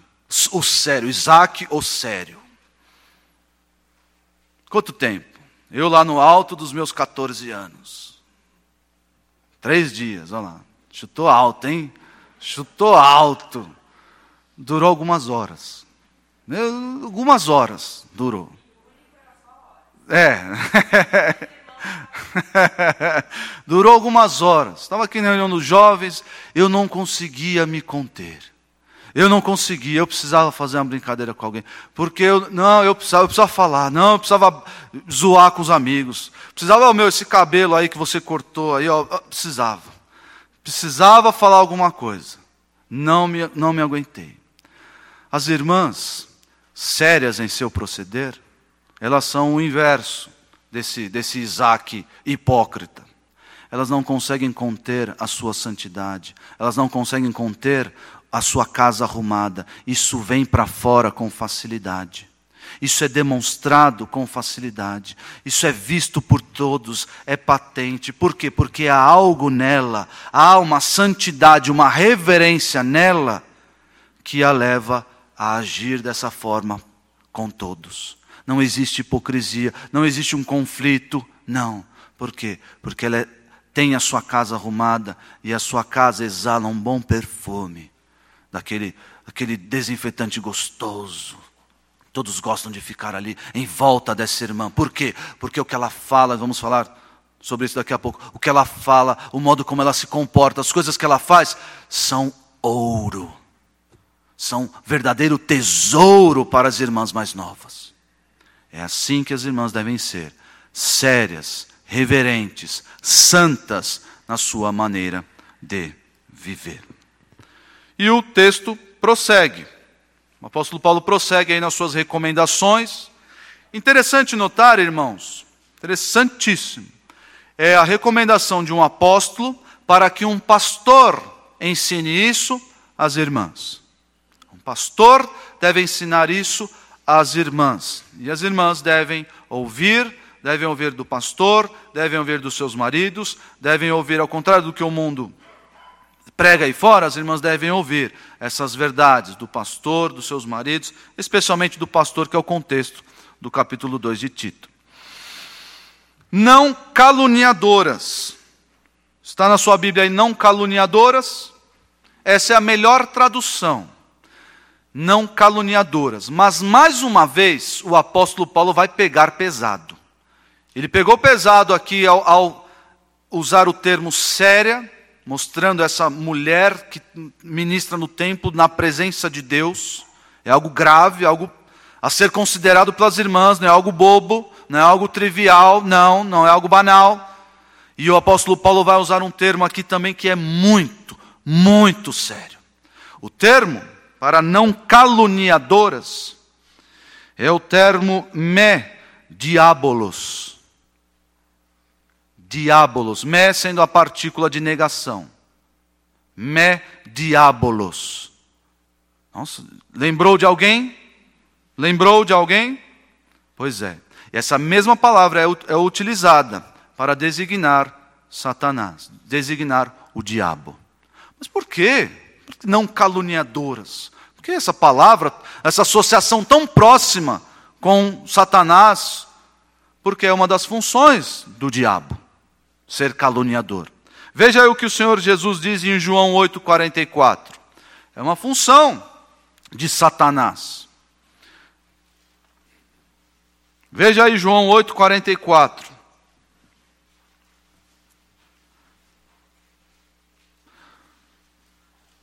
o sério, Isaac o sério. Quanto tempo? Eu lá no alto dos meus 14 anos. Três dias, olha lá. Chutou alto, hein? Chutou alto. Durou algumas horas. Algumas horas durou. É. Durou algumas horas. Estava aqui na reunião dos jovens, eu não conseguia me conter. Eu não conseguia, eu precisava fazer uma brincadeira com alguém. Porque eu, não, eu precisava, eu precisava falar, não, eu precisava zoar com os amigos. Precisava, meu, esse cabelo aí que você cortou aí, ó, precisava. Precisava falar alguma coisa. Não me, não me aguentei. As irmãs, sérias em seu proceder, elas são o inverso desse, desse Isaac hipócrita. Elas não conseguem conter a sua santidade, elas não conseguem conter a sua casa arrumada, isso vem para fora com facilidade. Isso é demonstrado com facilidade. Isso é visto por todos, é patente. Por quê? Porque há algo nela, há uma santidade, uma reverência nela que a leva a agir dessa forma com todos. Não existe hipocrisia, não existe um conflito, não. Por quê? Porque ela é, tem a sua casa arrumada e a sua casa exala um bom perfume daquele, daquele desinfetante gostoso. Todos gostam de ficar ali em volta dessa irmã. Por quê? Porque o que ela fala, vamos falar sobre isso daqui a pouco. O que ela fala, o modo como ela se comporta, as coisas que ela faz, são ouro. São verdadeiro tesouro para as irmãs mais novas. É assim que as irmãs devem ser: sérias, reverentes, santas na sua maneira de viver. E o texto prossegue. O apóstolo Paulo prossegue aí nas suas recomendações. Interessante notar, irmãos, interessantíssimo, é a recomendação de um apóstolo para que um pastor ensine isso às irmãs. Pastor deve ensinar isso às irmãs. E as irmãs devem ouvir, devem ouvir do pastor, devem ouvir dos seus maridos, devem ouvir ao contrário do que o mundo prega aí fora, as irmãs devem ouvir essas verdades do pastor, dos seus maridos, especialmente do pastor, que é o contexto do capítulo 2 de Tito. Não caluniadoras. Está na sua Bíblia aí, não caluniadoras? Essa é a melhor tradução. Não caluniadoras. Mas mais uma vez, o apóstolo Paulo vai pegar pesado. Ele pegou pesado aqui ao, ao usar o termo séria, mostrando essa mulher que ministra no templo na presença de Deus. É algo grave, algo a ser considerado pelas irmãs, não é algo bobo, não é algo trivial, não, não é algo banal. E o apóstolo Paulo vai usar um termo aqui também que é muito, muito sério. O termo para não caluniadoras é o termo me diabolos diabolos, me sendo a partícula de negação. Me diabolos. Nossa, lembrou de alguém? Lembrou de alguém? Pois é. Essa mesma palavra é, é utilizada para designar Satanás, designar o diabo. Mas por quê? Não caluniadoras. Que essa palavra, essa associação tão próxima com Satanás? Porque é uma das funções do diabo ser caluniador. Veja aí o que o Senhor Jesus diz em João 8,44. É uma função de Satanás. Veja aí João 8,44.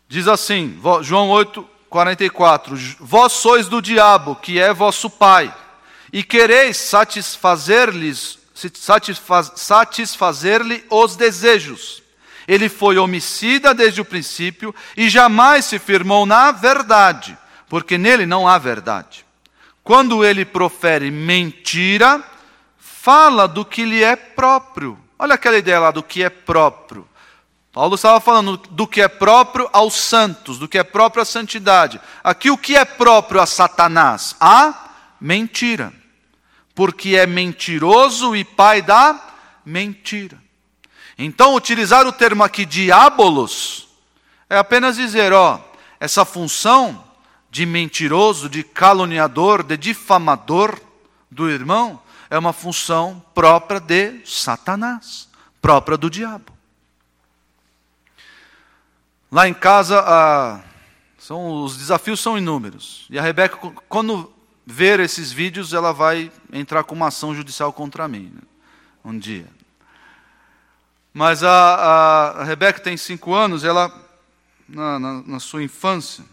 Diz assim, João 8, 44: Vós sois do diabo, que é vosso pai, e quereis satisfazer-lhes satisfazer-lhe os desejos. Ele foi homicida desde o princípio e jamais se firmou na verdade, porque nele não há verdade. Quando ele profere mentira, fala do que lhe é próprio. Olha aquela ideia lá do que é próprio. Paulo estava falando do que é próprio aos santos, do que é próprio à santidade. Aqui o que é próprio a Satanás? A mentira porque é mentiroso e pai da mentira. Então, utilizar o termo aqui diabolos é apenas dizer, ó, essa função de mentiroso, de caluniador, de difamador do irmão, é uma função própria de Satanás, própria do diabo. Lá em casa, são, os desafios são inúmeros. E a Rebeca, quando ver esses vídeos, ela vai entrar com uma ação judicial contra mim, né? um dia. Mas a, a Rebeca tem cinco anos, ela, na, na, na sua infância,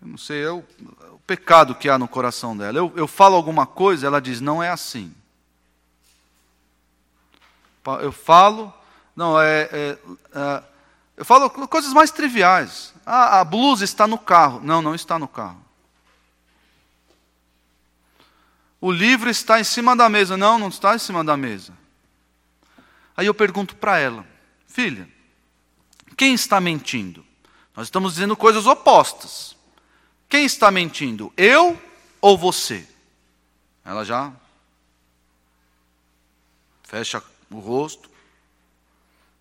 eu não sei, é o, é o, pecado que há no coração dela. Eu, eu falo alguma coisa, ela diz, não é assim. Eu falo, não, é, é, é eu falo coisas mais triviais. Ah, a blusa está no carro. Não, não está no carro. O livro está em cima da mesa. Não, não está em cima da mesa. Aí eu pergunto para ela, filha, quem está mentindo? Nós estamos dizendo coisas opostas. Quem está mentindo? Eu ou você? Ela já fecha o rosto.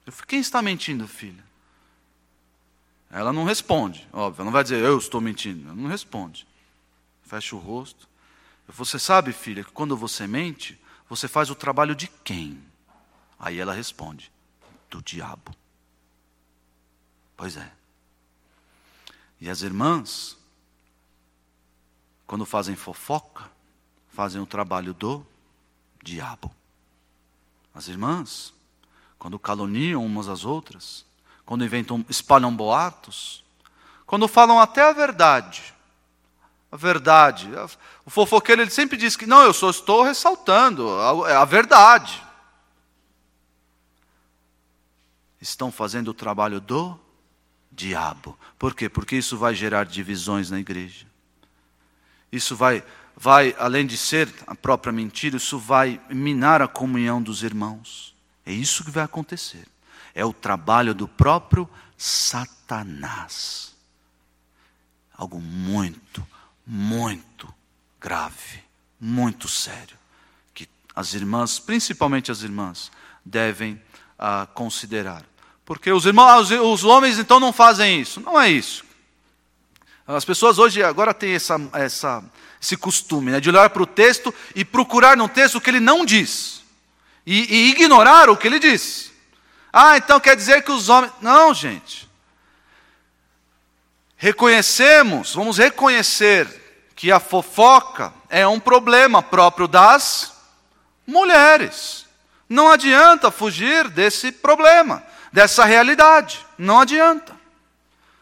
Eu falei, quem está mentindo, filha? Ela não responde, óbvio. Ela não vai dizer, eu estou mentindo. Ela não responde. Fecha o rosto. Você sabe, filha, que quando você mente, você faz o trabalho de quem? Aí ela responde, do diabo. Pois é. E as irmãs, quando fazem fofoca, fazem o trabalho do diabo. As irmãs, quando caluniam umas às outras, quando inventam, espalham boatos, quando falam até a verdade. A verdade. O fofoqueiro ele sempre diz que não, eu só estou ressaltando a, a verdade. Estão fazendo o trabalho do diabo. Por quê? Porque isso vai gerar divisões na igreja. Isso vai, vai, além de ser a própria mentira, isso vai minar a comunhão dos irmãos. É isso que vai acontecer. É o trabalho do próprio Satanás. Algo muito, muito grave, muito sério, que as irmãs, principalmente as irmãs, devem ah, considerar. Porque os irmãos, os homens então não fazem isso. Não é isso. As pessoas hoje agora têm essa, essa, esse costume né, de olhar para o texto e procurar no texto o que ele não diz. E, e ignorar o que ele diz. Ah, então quer dizer que os homens. Não, gente. Reconhecemos, vamos reconhecer que a fofoca é um problema próprio das mulheres. Não adianta fugir desse problema dessa realidade. Não adianta.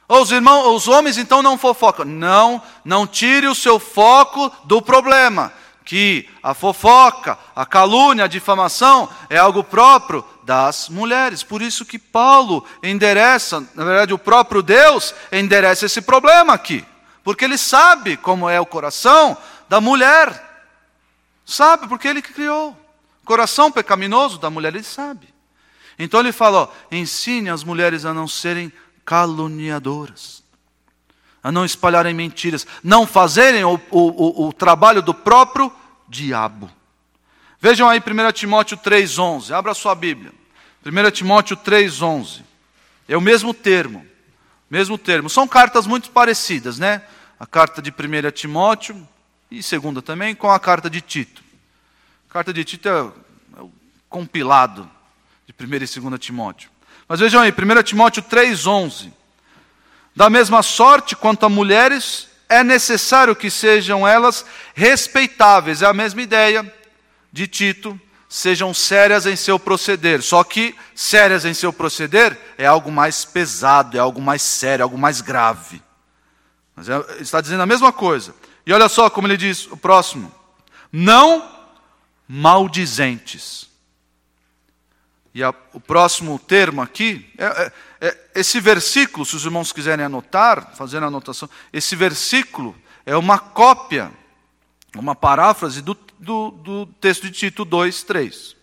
Os irmãos, os homens então não fofocam. Não, não tire o seu foco do problema, que a fofoca, a calúnia, a difamação é algo próprio das mulheres. Por isso que Paulo endereça, na verdade o próprio Deus endereça esse problema aqui, porque ele sabe como é o coração da mulher. Sabe porque ele que criou. O coração pecaminoso da mulher ele sabe. Então ele fala: ó, ensine as mulheres a não serem caluniadoras, a não espalharem mentiras, não fazerem o, o, o, o trabalho do próprio diabo. Vejam aí 1 Timóteo 3,11, abra sua Bíblia. 1 Timóteo 3,11. É o mesmo termo, mesmo termo. São cartas muito parecidas, né? A carta de 1 Timóteo e segunda também com a carta de Tito. A carta de Tito é, é o compilado de 1 e 2 Timóteo. Mas vejam aí, 1 Timóteo 3,11. Da mesma sorte quanto a mulheres, é necessário que sejam elas respeitáveis. É a mesma ideia de Tito, sejam sérias em seu proceder. Só que sérias em seu proceder é algo mais pesado, é algo mais sério, algo mais grave. Mas é, está dizendo a mesma coisa. E olha só como ele diz o próximo: não maldizentes e a, o próximo termo aqui, é, é, é, esse versículo, se os irmãos quiserem anotar, fazendo a anotação, esse versículo é uma cópia, uma paráfrase do, do, do texto de Tito 2, 3.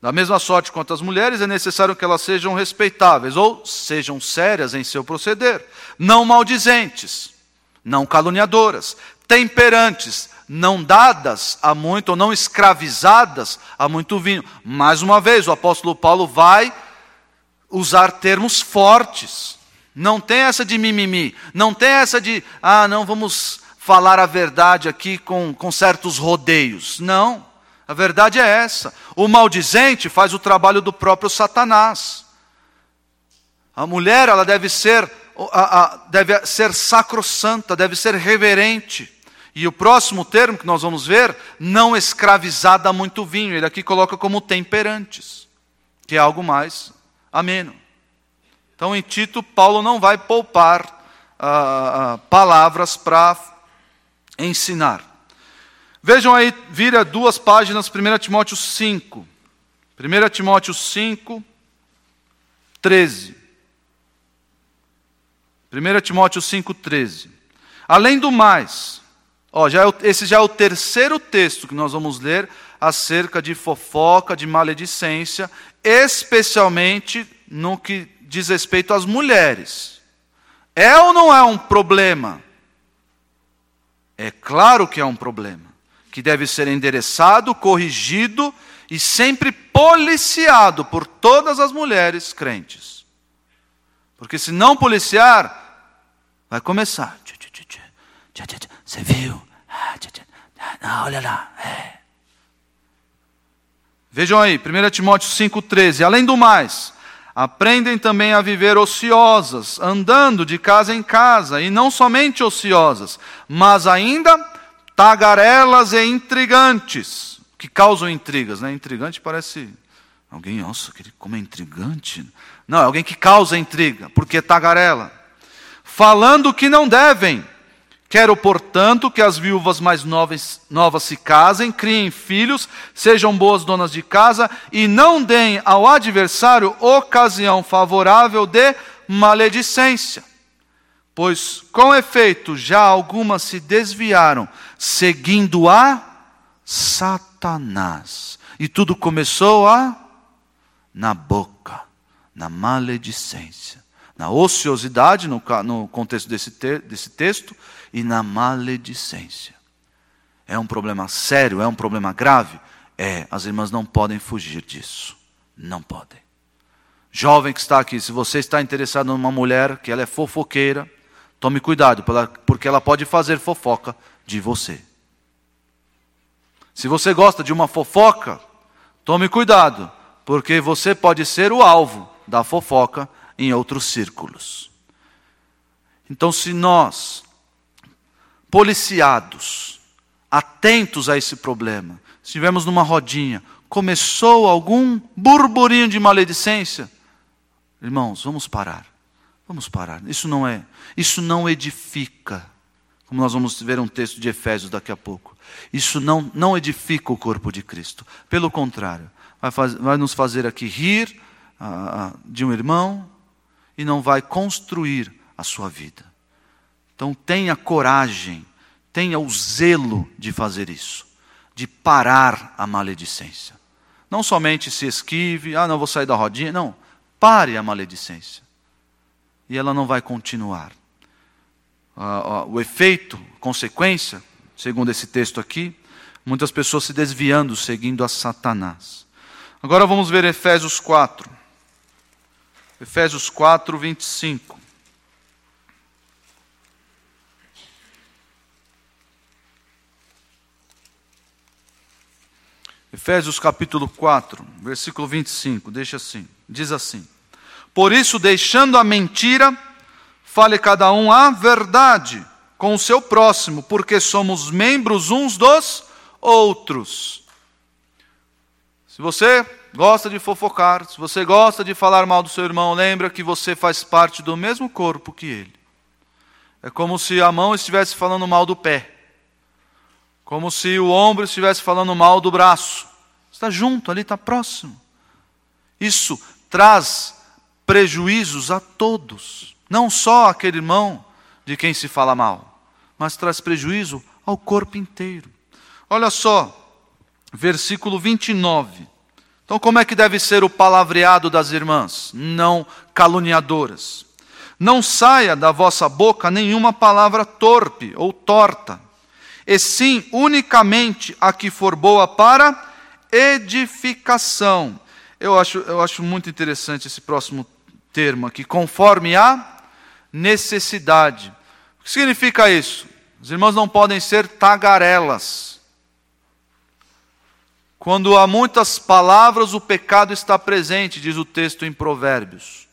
Da mesma sorte quanto as mulheres, é necessário que elas sejam respeitáveis, ou sejam sérias em seu proceder, não maldizentes, não caluniadoras, temperantes, não dadas a muito, ou não escravizadas a muito vinho. Mais uma vez, o apóstolo Paulo vai usar termos fortes. Não tem essa de mimimi, não tem essa de, ah, não, vamos falar a verdade aqui com, com certos rodeios. Não, a verdade é essa. O maldizente faz o trabalho do próprio Satanás. A mulher, ela deve ser, a, a, deve ser sacrossanta, deve ser reverente. E o próximo termo que nós vamos ver, não escravizada muito vinho. Ele aqui coloca como temperantes, que é algo mais ameno. Então, em Tito, Paulo não vai poupar ah, ah, palavras para ensinar. Vejam aí, vira duas páginas, 1 Timóteo 5. 1 Timóteo 5, 13. 1 Timóteo 5, 13. Além do mais, Ó, já é o, esse já é o terceiro texto que nós vamos ler acerca de fofoca, de maledicência, especialmente no que diz respeito às mulheres. É ou não é um problema? É claro que é um problema, que deve ser endereçado, corrigido e sempre policiado por todas as mulheres crentes. Porque se não policiar, vai começar. Você viu? Ah, não, olha lá. É. Vejam aí, 1 Timóteo 5,13. Além do mais, aprendem também a viver ociosas, andando de casa em casa, e não somente ociosas, mas ainda tagarelas e intrigantes, que causam intrigas. Né? Intrigante parece alguém, nossa, como é intrigante. Não, é alguém que causa intriga, porque tagarela. Falando o que não devem Quero, portanto, que as viúvas mais novas, novas se casem, criem filhos, sejam boas donas de casa e não deem ao adversário ocasião favorável de maledicência. Pois, com efeito, já algumas se desviaram, seguindo a Satanás. E tudo começou a na boca, na maledicência, na ociosidade, no, no contexto desse, te, desse texto, e na maledicência. É um problema sério, é um problema grave? É, as irmãs não podem fugir disso. Não podem. Jovem que está aqui, se você está interessado numa mulher que ela é fofoqueira, tome cuidado, porque ela pode fazer fofoca de você. Se você gosta de uma fofoca, tome cuidado, porque você pode ser o alvo da fofoca em outros círculos. Então, se nós policiados, atentos a esse problema. Estivemos numa rodinha, começou algum burburinho de maledicência. Irmãos, vamos parar. Vamos parar. Isso não é, isso não edifica. Como nós vamos ver um texto de Efésios daqui a pouco. Isso não, não edifica o corpo de Cristo. Pelo contrário, vai, faz, vai nos fazer aqui rir ah, ah de um irmão e não vai construir a sua vida. Então tenha coragem, tenha o zelo de fazer isso, de parar a maledicência. Não somente se esquive, ah, não vou sair da rodinha, não. Pare a maledicência. E ela não vai continuar. Ah, o efeito, consequência, segundo esse texto aqui, muitas pessoas se desviando, seguindo a Satanás. Agora vamos ver Efésios 4. Efésios 4, 25. Efésios capítulo 4, versículo 25, deixa assim, diz assim: Por isso, deixando a mentira, fale cada um a verdade com o seu próximo, porque somos membros uns dos outros. Se você gosta de fofocar, se você gosta de falar mal do seu irmão, lembra que você faz parte do mesmo corpo que ele. É como se a mão estivesse falando mal do pé. Como se o ombro estivesse falando mal do braço. Está junto, ali está próximo. Isso traz prejuízos a todos, não só aquele irmão de quem se fala mal, mas traz prejuízo ao corpo inteiro. Olha só, versículo 29. Então, como é que deve ser o palavreado das irmãs? Não caluniadoras. Não saia da vossa boca nenhuma palavra torpe ou torta, e sim unicamente a que for boa para edificação. Eu acho, eu acho muito interessante esse próximo termo aqui, conforme a necessidade. O que significa isso? Os irmãos não podem ser tagarelas. Quando há muitas palavras, o pecado está presente, diz o texto em Provérbios.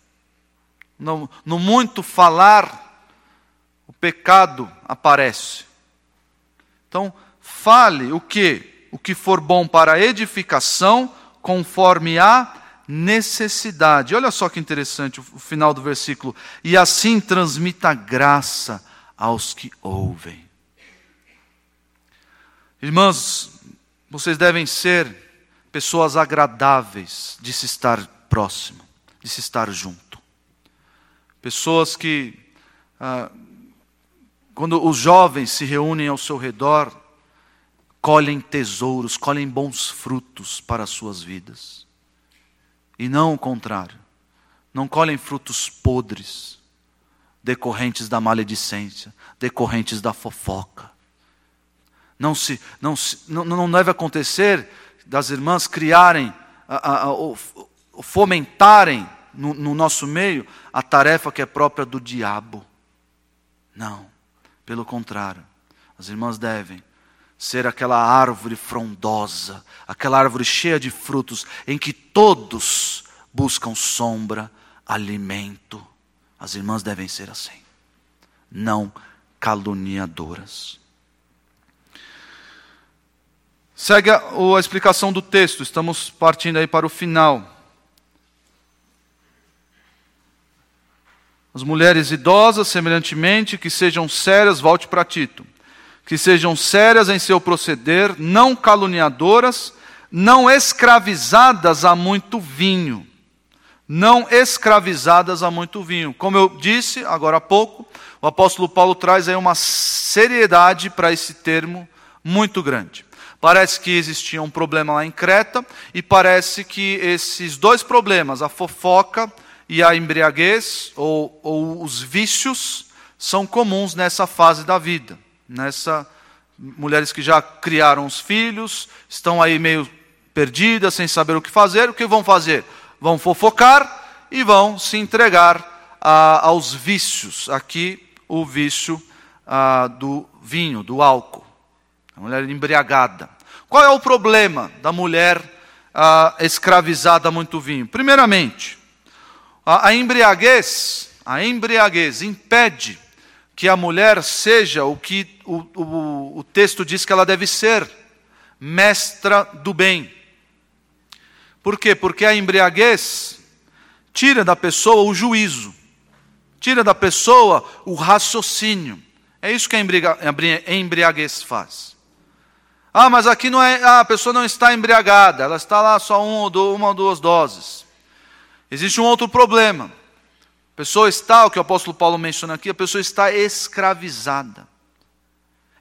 No, no muito falar, o pecado aparece. Então, fale o que? O que for bom para edificação, conforme a necessidade. Olha só que interessante o final do versículo. E assim transmita graça aos que ouvem. Irmãos, vocês devem ser pessoas agradáveis de se estar próximo, de se estar junto. Pessoas que, ah, quando os jovens se reúnem ao seu redor, colhem tesouros, colhem bons frutos para as suas vidas. E não o contrário. Não colhem frutos podres. decorrentes da maledicência, decorrentes da fofoca. Não, se, não, se, não, não deve acontecer das irmãs criarem, a, a, a, fomentarem no, no nosso meio a tarefa que é própria do diabo. Não, pelo contrário, as irmãs devem ser aquela árvore frondosa, aquela árvore cheia de frutos, em que todos buscam sombra, alimento. As irmãs devem ser assim, não caluniadoras. Segue a, a explicação do texto, estamos partindo aí para o final. As mulheres idosas, semelhantemente, que sejam sérias, volte para Tito, que sejam sérias em seu proceder, não caluniadoras, não escravizadas a muito vinho. Não escravizadas a muito vinho. Como eu disse agora há pouco, o apóstolo Paulo traz aí uma seriedade para esse termo muito grande. Parece que existia um problema lá em Creta, e parece que esses dois problemas, a fofoca e a embriaguez ou, ou os vícios são comuns nessa fase da vida. Nessa mulheres que já criaram os filhos, estão aí meio perdidas, sem saber o que fazer, o que vão fazer? Vão fofocar e vão se entregar a, aos vícios. Aqui o vício a, do vinho, do álcool. A mulher embriagada. Qual é o problema da mulher a, escravizada a muito vinho? Primeiramente, a, a embriaguez, a embriaguez impede que a mulher seja o que o, o, o texto diz que ela deve ser, mestra do bem. Por quê? Porque a embriaguez tira da pessoa o juízo, tira da pessoa o raciocínio. É isso que a embriaguez faz. Ah, mas aqui não é, ah, a pessoa não está embriagada, ela está lá só um, uma ou duas doses. Existe um outro problema. A pessoa está, o que o apóstolo Paulo menciona aqui, a pessoa está escravizada.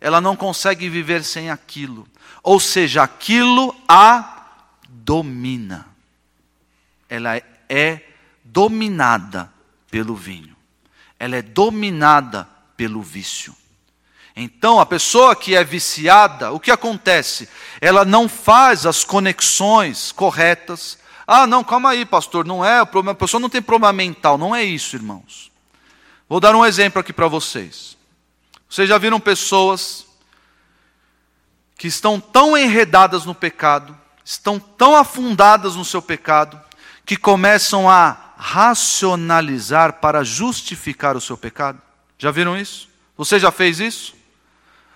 Ela não consegue viver sem aquilo. Ou seja, aquilo a domina. Ela é dominada pelo vinho. Ela é dominada pelo vício. Então, a pessoa que é viciada, o que acontece? Ela não faz as conexões corretas ah, não, calma aí, pastor, não é, a pessoa não tem problema mental, não é isso, irmãos. Vou dar um exemplo aqui para vocês. Vocês já viram pessoas que estão tão enredadas no pecado, estão tão afundadas no seu pecado, que começam a racionalizar para justificar o seu pecado? Já viram isso? Você já fez isso?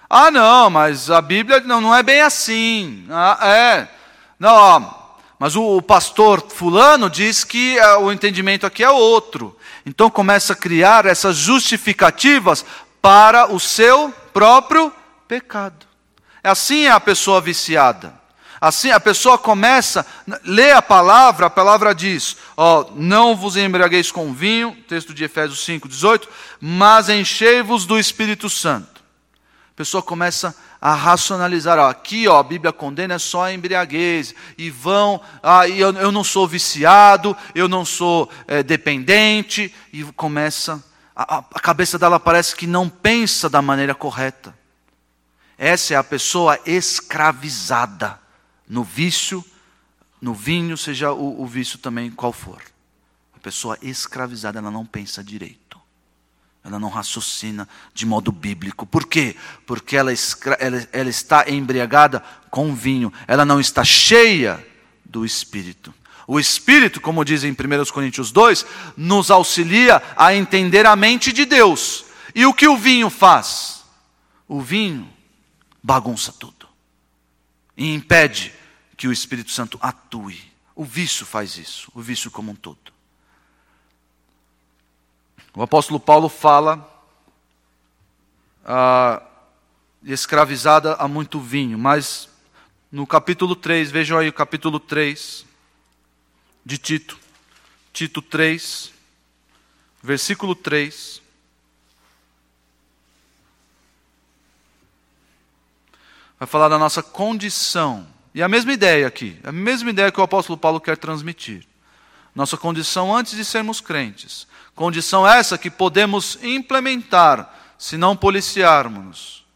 Ah, não, mas a Bíblia não, não é bem assim. Ah, é. Não, ó, mas o, pastor fulano diz que uh, o entendimento aqui é outro. Então começa a criar essas justificativas para o seu próprio pecado. Assim é a pessoa viciada. Assim a pessoa começa, lê a palavra, a palavra diz: ó, não vos embriagueis com vinho, texto de Efésios 5, 18, mas enchei-vos do Espírito Santo. Pessoa começa a racionalizar. Ó, aqui ó, a Bíblia condena é só a embriaguez. E vão, ah, eu, eu não sou viciado, eu não sou é, dependente. E começa, a, a cabeça dela parece que não pensa da maneira correta. Essa é a pessoa escravizada no vício, no vinho, seja o, o vício também qual for. A pessoa escravizada, ela não pensa direito. Ela não raciocina de modo bíblico. Por quê? Porque ela, ela, ela está embriagada com vinho. Ela não está cheia do Espírito. O Espírito, como diz em 1 Coríntios 2, nos auxilia a entender a mente de Deus. E o que o vinho faz? O vinho bagunça tudo e impede que o Espírito Santo atue. O vício faz isso, o vício como um todo. O apóstolo Paulo fala ah, escravizada a muito vinho, mas no capítulo 3, vejam aí o capítulo 3 de Tito, Tito 3, versículo 3. Vai falar da nossa condição. E a mesma ideia aqui, a mesma ideia que o apóstolo Paulo quer transmitir. nossa condição antes de sermos crentes. Condição essa que podemos implementar se não policiarmos.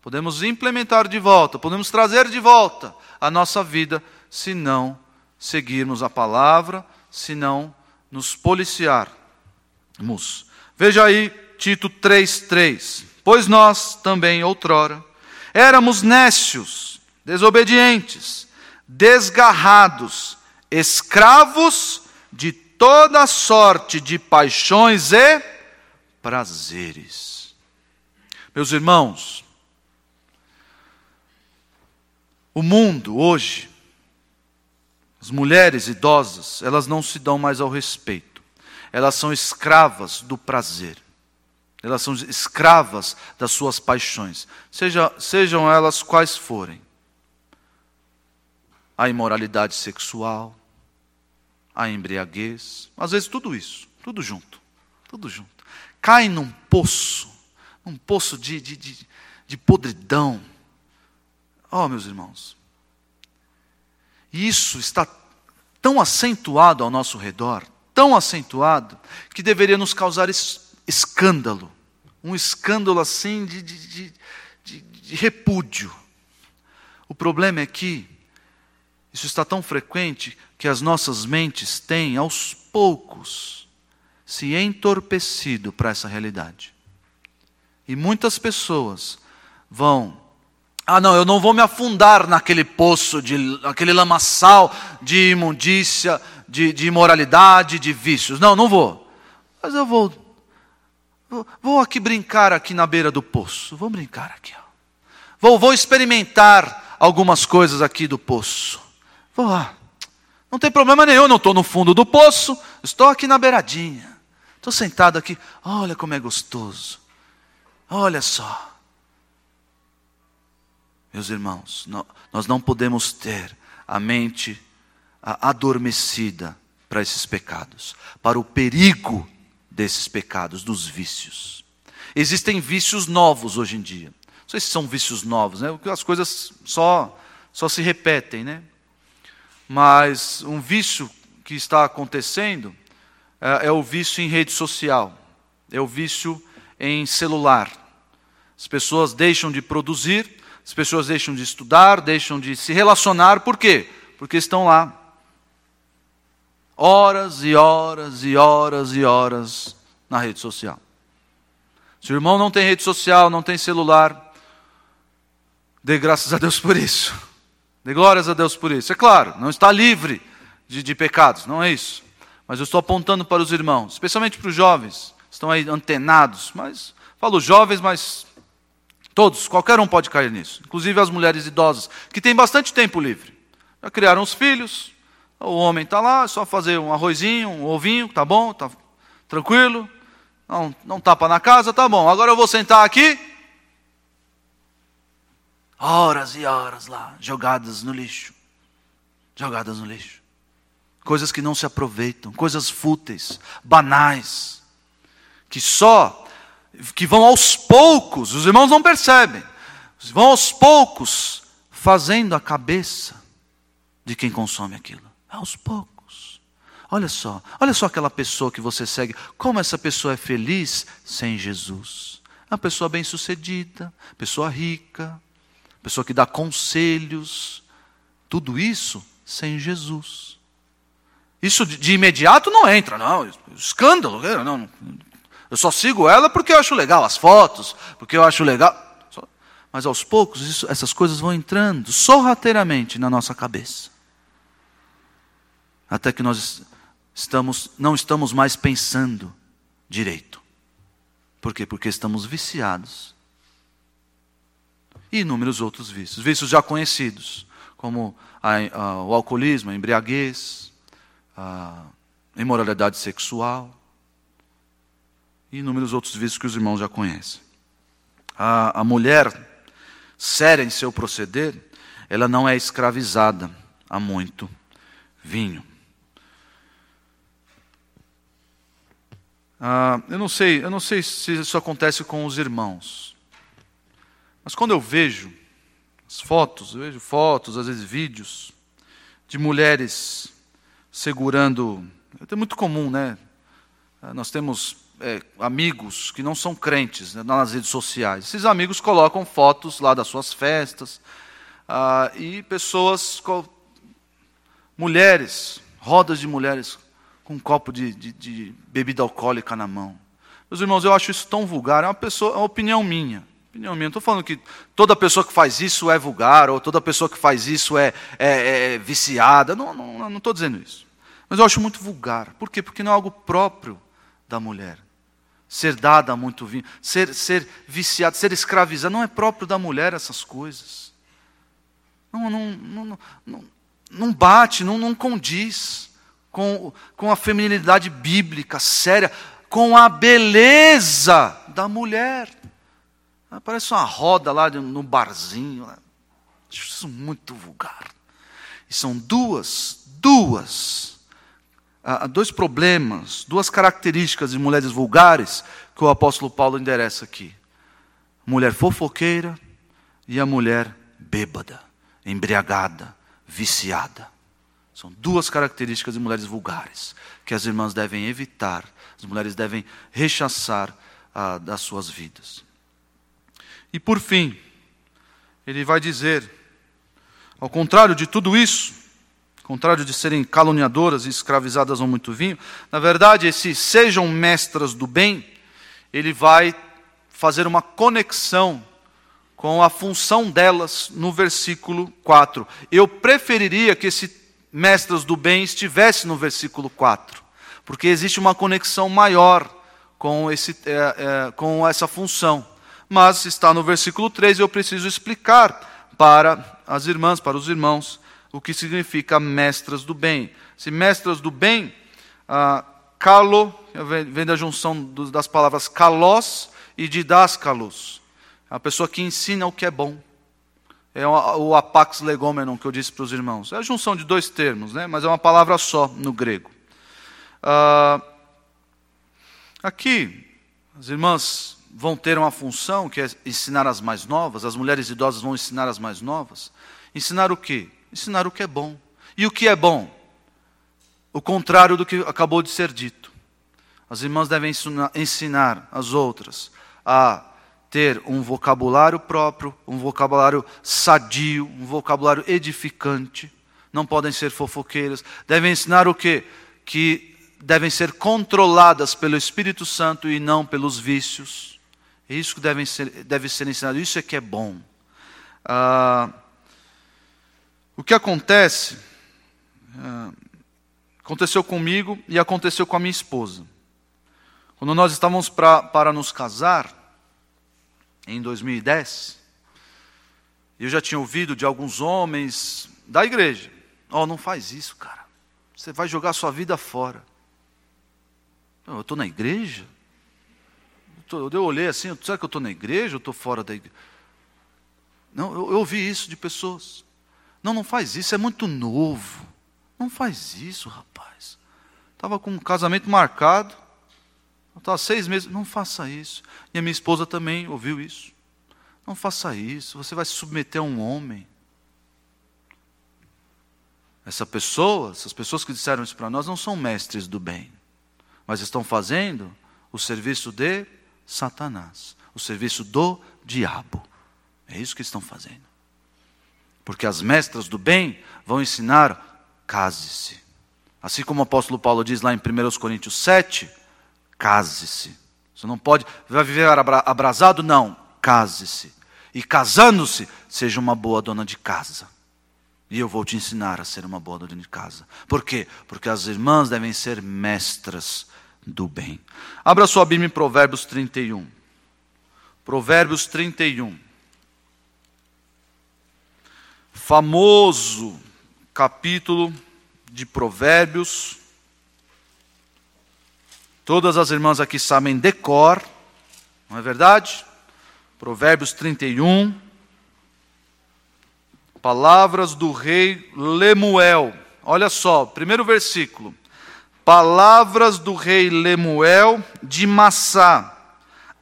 Podemos implementar de volta, podemos trazer de volta a nossa vida se não seguirmos a palavra, se não nos policiarmos. Veja aí Tito 3:3. Pois nós também outrora éramos nécios, desobedientes, desgarrados, escravos de toda sorte de paixões e prazeres. Meus irmãos, o mundo hoje, as mulheres idosas, elas não se dão mais ao respeito, elas são escravas do prazer. Elas são escravas das suas paixões, seja, sejam elas quais forem. A imoralidade sexual, a embriaguez, às vezes tudo isso, tudo junto, tudo junto. Cai num poço, num poço de, de, de, de podridão. Oh, meus irmãos, isso está tão acentuado ao nosso redor, tão acentuado, que deveria nos causar escândalo. Um escândalo assim de, de, de, de repúdio. O problema é que isso está tão frequente que as nossas mentes têm, aos poucos, se entorpecido para essa realidade. E muitas pessoas vão. Ah, não, eu não vou me afundar naquele poço, de, naquele lamaçal de imundícia, de, de imoralidade, de vícios. Não, não vou. Mas eu vou Vou aqui brincar aqui na beira do poço. Vou brincar aqui. Ó. Vou, vou experimentar algumas coisas aqui do poço. Vou lá. Não tem problema nenhum, não estou no fundo do poço, estou aqui na beiradinha. Estou sentado aqui. Olha como é gostoso. Olha só. Meus irmãos, nós não podemos ter a mente adormecida para esses pecados, para o perigo desses pecados, dos vícios. Existem vícios novos hoje em dia. Não sei se são vícios novos, né? As coisas só, só se repetem, né? Mas um vício que está acontecendo é, é o vício em rede social, é o vício em celular. As pessoas deixam de produzir, as pessoas deixam de estudar, deixam de se relacionar, por quê? Porque estão lá horas e horas e horas e horas na rede social. Se o irmão não tem rede social, não tem celular, dê graças a Deus por isso. Dê glórias a Deus por isso. É claro, não está livre de, de pecados, não é isso. Mas eu estou apontando para os irmãos, especialmente para os jovens, estão aí antenados, mas falo jovens, mas todos, qualquer um pode cair nisso, inclusive as mulheres idosas, que têm bastante tempo livre. Já criaram os filhos, o homem está lá, é só fazer um arrozinho, um ovinho, tá bom, tá tranquilo. Não, não tapa na casa, tá bom. Agora eu vou sentar aqui. Horas e horas lá, jogadas no lixo. Jogadas no lixo. Coisas que não se aproveitam, coisas fúteis, banais, que só, que vão aos poucos, os irmãos não percebem, vão aos poucos fazendo a cabeça de quem consome aquilo aos poucos. Olha só, olha só aquela pessoa que você segue, como essa pessoa é feliz sem Jesus. É uma pessoa bem-sucedida, pessoa rica, pessoa que dá conselhos, tudo isso sem Jesus. Isso de imediato não entra, não, escândalo, não. Eu só sigo ela porque eu acho legal as fotos, porque eu acho legal. Mas aos poucos isso, essas coisas vão entrando sorrateiramente na nossa cabeça até que nós estamos, não estamos mais pensando direito. Por quê? Porque estamos viciados. E inúmeros outros vícios, vícios já conhecidos, como a, a, o alcoolismo, a embriaguez, a imoralidade sexual, e inúmeros outros vícios que os irmãos já conhecem. A, a mulher séria em seu proceder, ela não é escravizada a muito vinho. Ah, eu não sei, eu não sei se isso acontece com os irmãos, mas quando eu vejo as fotos, eu vejo fotos, às vezes vídeos de mulheres segurando É muito comum, né? Nós temos é, amigos que não são crentes né, nas redes sociais. Esses amigos colocam fotos lá das suas festas ah, e pessoas, mulheres, rodas de mulheres com um copo de, de, de, bebida alcoólica na mão. Meus irmãos, eu acho isso tão vulgar. É uma pessoa, é uma opinião minha. Opinião minha. Não estou falando que toda pessoa que faz isso é vulgar ou toda pessoa que faz isso é, é, é viciada. Não estou não, não dizendo isso. Mas eu acho muito vulgar. Por quê? Porque não é algo próprio da mulher ser dada muito vinho, ser, ser viciado, ser escravizado. Não é próprio da mulher essas coisas. Não, não, não, não, não bate, não, não condiz com, com a feminilidade bíblica séria, com a beleza da mulher. Ah, parece uma roda lá no barzinho. Isso é muito vulgar. E são duas, duas há dois problemas, duas características de mulheres vulgares que o apóstolo Paulo endereça aqui: mulher fofoqueira e a mulher bêbada, embriagada, viciada. São duas características de mulheres vulgares que as irmãs devem evitar, as mulheres devem rechaçar ah, das suas vidas. E por fim, ele vai dizer, ao contrário de tudo isso, contrário de serem caluniadoras e escravizadas ao muito vinho, na verdade, esse sejam mestras do bem, ele vai fazer uma conexão com a função delas no versículo 4. Eu preferiria que esse mestras do bem estivesse no versículo 4, porque existe uma conexão maior com, esse, é, é, com essa função. Mas está no versículo 3 e eu preciso explicar para as irmãs, para os irmãos, o que significa mestras do bem. Se mestras do bem, ah, calo, vem da junção das palavras kalos e didascalos. A pessoa que ensina o que é bom. É o apax legomenon que eu disse para os irmãos. É a junção de dois termos, né? mas é uma palavra só no grego. Ah, aqui, as irmãs vão ter uma função que é ensinar as mais novas, as mulheres idosas vão ensinar as mais novas. Ensinar o quê? ensinar o que é bom. E o que é bom? O contrário do que acabou de ser dito. As irmãs devem ensinar as outras a ter um vocabulário próprio, um vocabulário sadio, um vocabulário edificante. Não podem ser fofoqueiras. Devem ensinar o quê? Que devem ser controladas pelo Espírito Santo e não pelos vícios. É isso que deve ser, deve ser ensinado. Isso é que é bom. Ah, o que acontece, é, aconteceu comigo e aconteceu com a minha esposa. Quando nós estávamos pra, para nos casar, em 2010, eu já tinha ouvido de alguns homens da igreja: Ó, oh, não faz isso, cara. Você vai jogar sua vida fora. Eu estou na igreja? Eu olhei assim, será que eu estou na igreja ou estou fora da igreja? Não, eu, eu ouvi isso de pessoas. Não, não faz isso, é muito novo. Não faz isso, rapaz. Estava com um casamento marcado. Estava seis meses. Não faça isso. E a minha esposa também ouviu isso. Não faça isso. Você vai se submeter a um homem. Essa pessoa, essas pessoas que disseram isso para nós, não são mestres do bem, mas estão fazendo o serviço de Satanás, o serviço do diabo. É isso que estão fazendo. Porque as mestras do bem vão ensinar: case-se. Assim como o apóstolo Paulo diz lá em 1 Coríntios 7, case-se. Você não pode, vai viver abrasado? Não, case-se. E casando-se, seja uma boa dona de casa. E eu vou te ensinar a ser uma boa dona de casa. Por quê? Porque as irmãs devem ser mestras do bem. Abra sua Bíblia em Provérbios 31. Provérbios 31 famoso capítulo de Provérbios. Todas as irmãs aqui sabem decor, não é verdade? Provérbios 31. Palavras do rei Lemuel. Olha só, primeiro versículo. Palavras do rei Lemuel de Massá,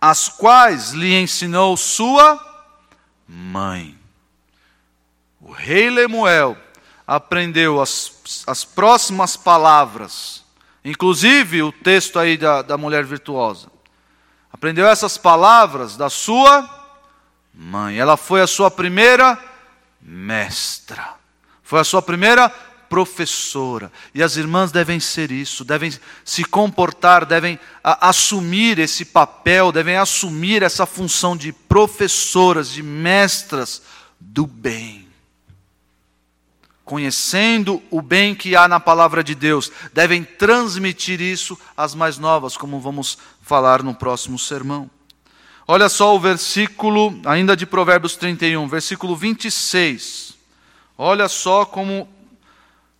as quais lhe ensinou sua mãe o rei Lemuel aprendeu as, as próximas palavras Inclusive o texto aí da, da mulher virtuosa. Aprendeu essas palavras da sua mãe. Ela foi a sua primeira mestra. Foi a sua primeira professora. E as irmãs devem ser isso, devem se comportar, devem a, assumir esse papel, devem assumir essa função de professoras, de mestras do bem. Conhecendo o bem que há na palavra de Deus, devem transmitir isso às mais novas, como vamos falar no próximo sermão. Olha só o versículo, ainda de Provérbios 31, versículo 26. Olha só como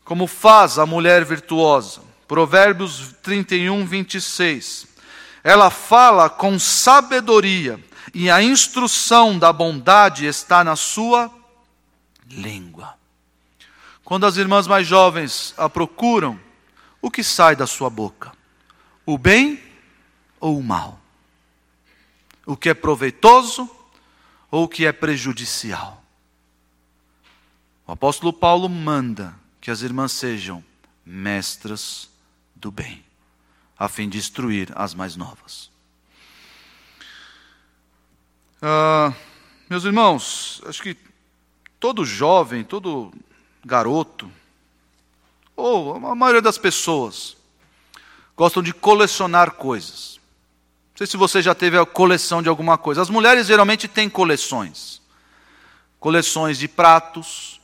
como faz a mulher virtuosa. Provérbios 31, 26. Ela fala com sabedoria, e a instrução da bondade está na sua língua. Quando as irmãs mais jovens a procuram, o que sai da sua boca? O bem ou o mal? O que é proveitoso ou o que é prejudicial? O apóstolo Paulo manda que as irmãs sejam mestras do bem, a fim de instruir as mais novas. Ah, meus irmãos, acho que todo jovem, todo garoto, ou a maioria das pessoas, gostam de colecionar coisas. Não sei se você já teve a coleção de alguma coisa. As mulheres geralmente têm coleções. Coleções de pratos,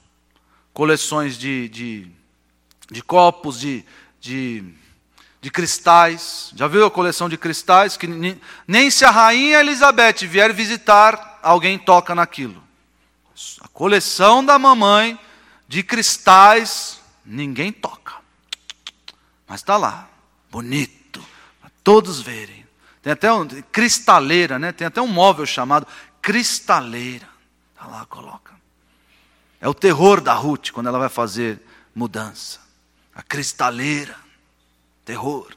coleções de, de, de copos, de, de, de, cristais. Já viu a coleção de cristais? Que nem, nem se a rainha Elizabeth vier visitar, alguém toca naquilo. A coleção da mamãe de cristais, ninguém toca. Mas está lá, bonito, para todos verem. Tem até um cristaleira, né? Tem até um móvel chamado cristaleira. Está lá, coloca. É o terror da Ruth quando ela vai fazer mudança. A cristaleira. Terror.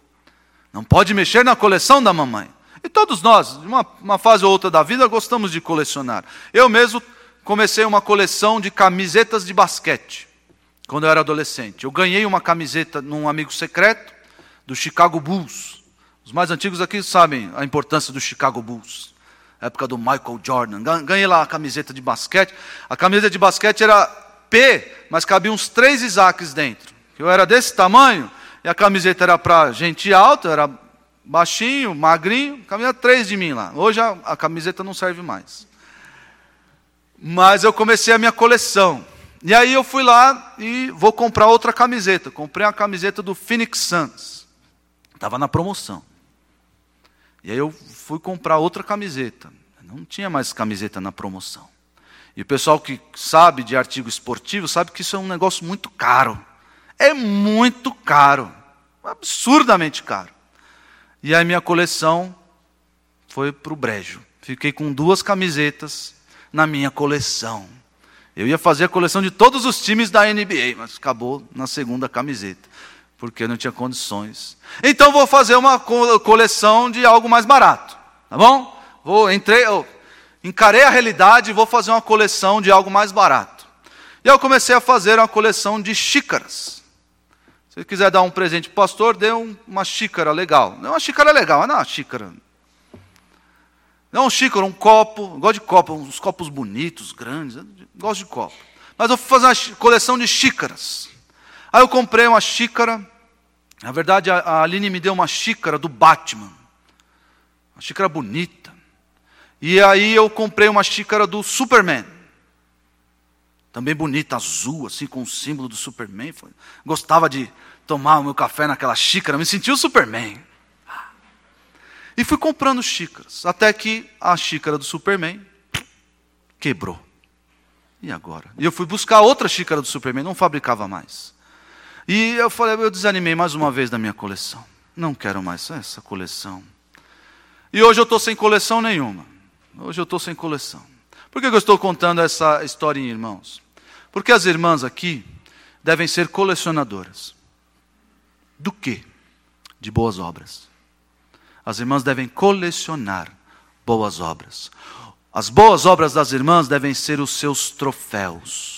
Não pode mexer na coleção da mamãe. E todos nós, uma, uma fase ou outra da vida, gostamos de colecionar. Eu mesmo comecei uma coleção de camisetas de basquete quando eu era adolescente. Eu ganhei uma camiseta num amigo secreto do Chicago Bulls. Os mais antigos aqui sabem a importância do Chicago Bulls época do Michael Jordan. Ganhei lá a camiseta de basquete. A camiseta de basquete era P, mas cabia uns três Isaacs dentro. Eu era desse tamanho, e a camiseta era para gente alta, era baixinho, magrinho, cabia três de mim lá. Hoje a, a camiseta não serve mais. Mas eu comecei a minha coleção. E aí eu fui lá e vou comprar outra camiseta. Comprei uma camiseta do Phoenix Suns. Estava na promoção. E aí eu fui comprar outra camiseta. Não tinha mais camiseta na promoção. E o pessoal que sabe de artigo esportivo sabe que isso é um negócio muito caro. É muito caro. Absurdamente caro. E aí minha coleção foi para o brejo. Fiquei com duas camisetas na minha coleção. Eu ia fazer a coleção de todos os times da NBA, mas acabou na segunda camiseta porque não tinha condições. Então vou fazer uma coleção de algo mais barato, tá bom? Vou entrei, encarei a realidade e vou fazer uma coleção de algo mais barato. E eu comecei a fazer uma coleção de xícaras. Se quiser dar um presente para o pastor, dê um, uma xícara legal. Não é uma xícara legal, não é uma xícara. Não é um xícara, um copo. Eu gosto de copo, uns copos bonitos, grandes. gosto de copo. Mas eu vou fazer uma coleção de xícaras. Aí eu comprei uma xícara. Na verdade, a Aline me deu uma xícara do Batman. Uma xícara bonita. E aí eu comprei uma xícara do Superman. Também bonita, azul, assim, com o símbolo do Superman. Gostava de tomar o meu café naquela xícara, me sentia o Superman. E fui comprando xícaras, até que a xícara do Superman quebrou. E agora? E eu fui buscar outra xícara do Superman, não fabricava mais. E eu falei, eu desanimei mais uma vez da minha coleção. Não quero mais essa coleção. E hoje eu estou sem coleção nenhuma. Hoje eu estou sem coleção. Por que eu estou contando essa historinha, irmãos? Porque as irmãs aqui devem ser colecionadoras. Do que? De boas obras. As irmãs devem colecionar boas obras. As boas obras das irmãs devem ser os seus troféus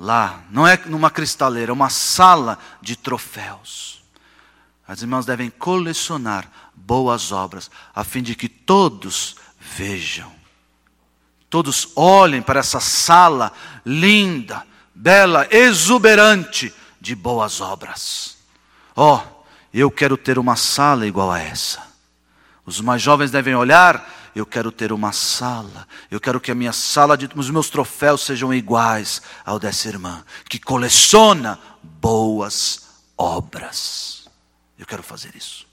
lá, não é numa cristaleira, é uma sala de troféus. As irmãs devem colecionar boas obras, a fim de que todos vejam. Todos olhem para essa sala linda, bela, exuberante de boas obras. Oh, eu quero ter uma sala igual a essa. Os mais jovens devem olhar, eu quero ter uma sala. Eu quero que a minha sala, de, os meus troféus sejam iguais ao dessa irmã, que coleciona boas obras. Eu quero fazer isso.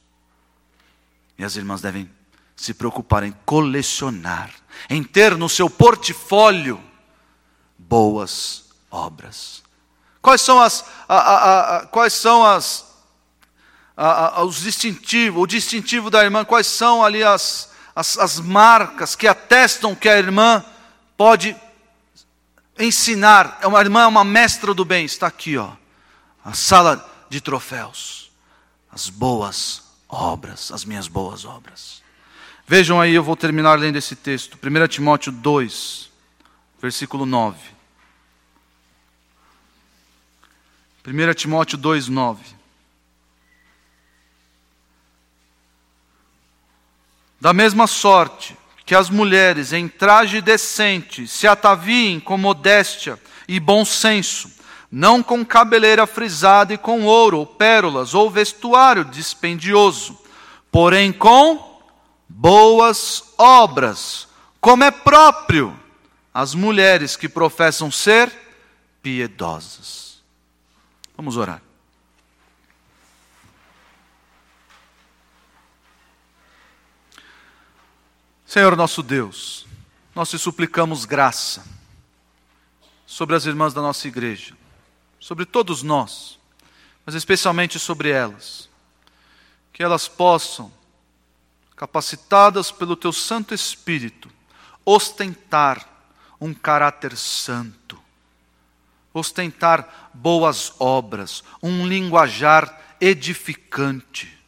E as irmãs devem se preocupar em colecionar, em ter no seu portfólio boas obras. Quais são as, a, a, a, quais são as, os distintivos, o distintivo da irmã? Quais são ali as, as, as marcas que atestam que a irmã pode ensinar? É uma irmã, é uma mestra do bem. Está aqui, ó, a sala de troféus, as boas obras, as minhas boas obras. Vejam aí, eu vou terminar lendo esse texto, 1 Timóteo 2, versículo 9. 1 Timóteo 2, 9. Da mesma sorte que as mulheres em traje decente se ataviem com modéstia e bom senso, não com cabeleira frisada e com ouro, ou pérolas, ou vestuário dispendioso, porém com boas obras, como é próprio às mulheres que professam ser piedosas. Vamos orar. Senhor nosso Deus, nós te suplicamos graça sobre as irmãs da nossa igreja, sobre todos nós, mas especialmente sobre elas, que elas possam capacitadas pelo teu Santo Espírito, ostentar um caráter santo, ostentar boas obras, um linguajar edificante,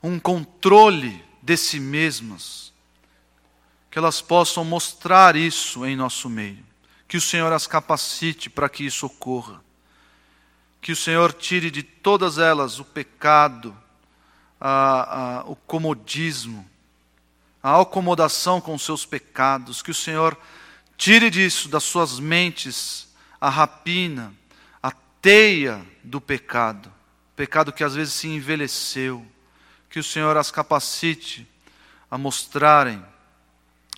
um controle de si mesmas, que elas possam mostrar isso em nosso meio, que o Senhor as capacite para que isso ocorra, que o Senhor tire de todas elas o pecado, a, a, o comodismo, a acomodação com seus pecados, que o Senhor tire disso, das suas mentes, a rapina, a teia do pecado, pecado que às vezes se envelheceu, que o Senhor as capacite a mostrarem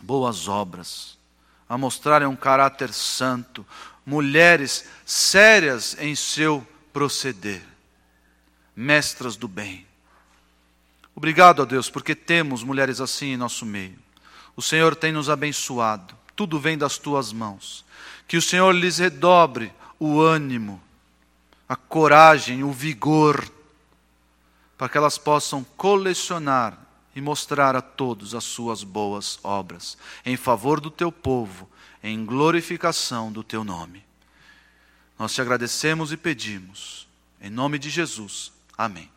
boas obras, a mostrarem um caráter santo, mulheres sérias em seu proceder, mestras do bem. Obrigado a Deus, porque temos mulheres assim em nosso meio. O Senhor tem nos abençoado, tudo vem das tuas mãos. Que o Senhor lhes redobre o ânimo, a coragem, o vigor, para que elas possam colecionar e mostrar a todos as suas boas obras, em favor do teu povo, em glorificação do teu nome. Nós te agradecemos e pedimos, em nome de Jesus. Amém.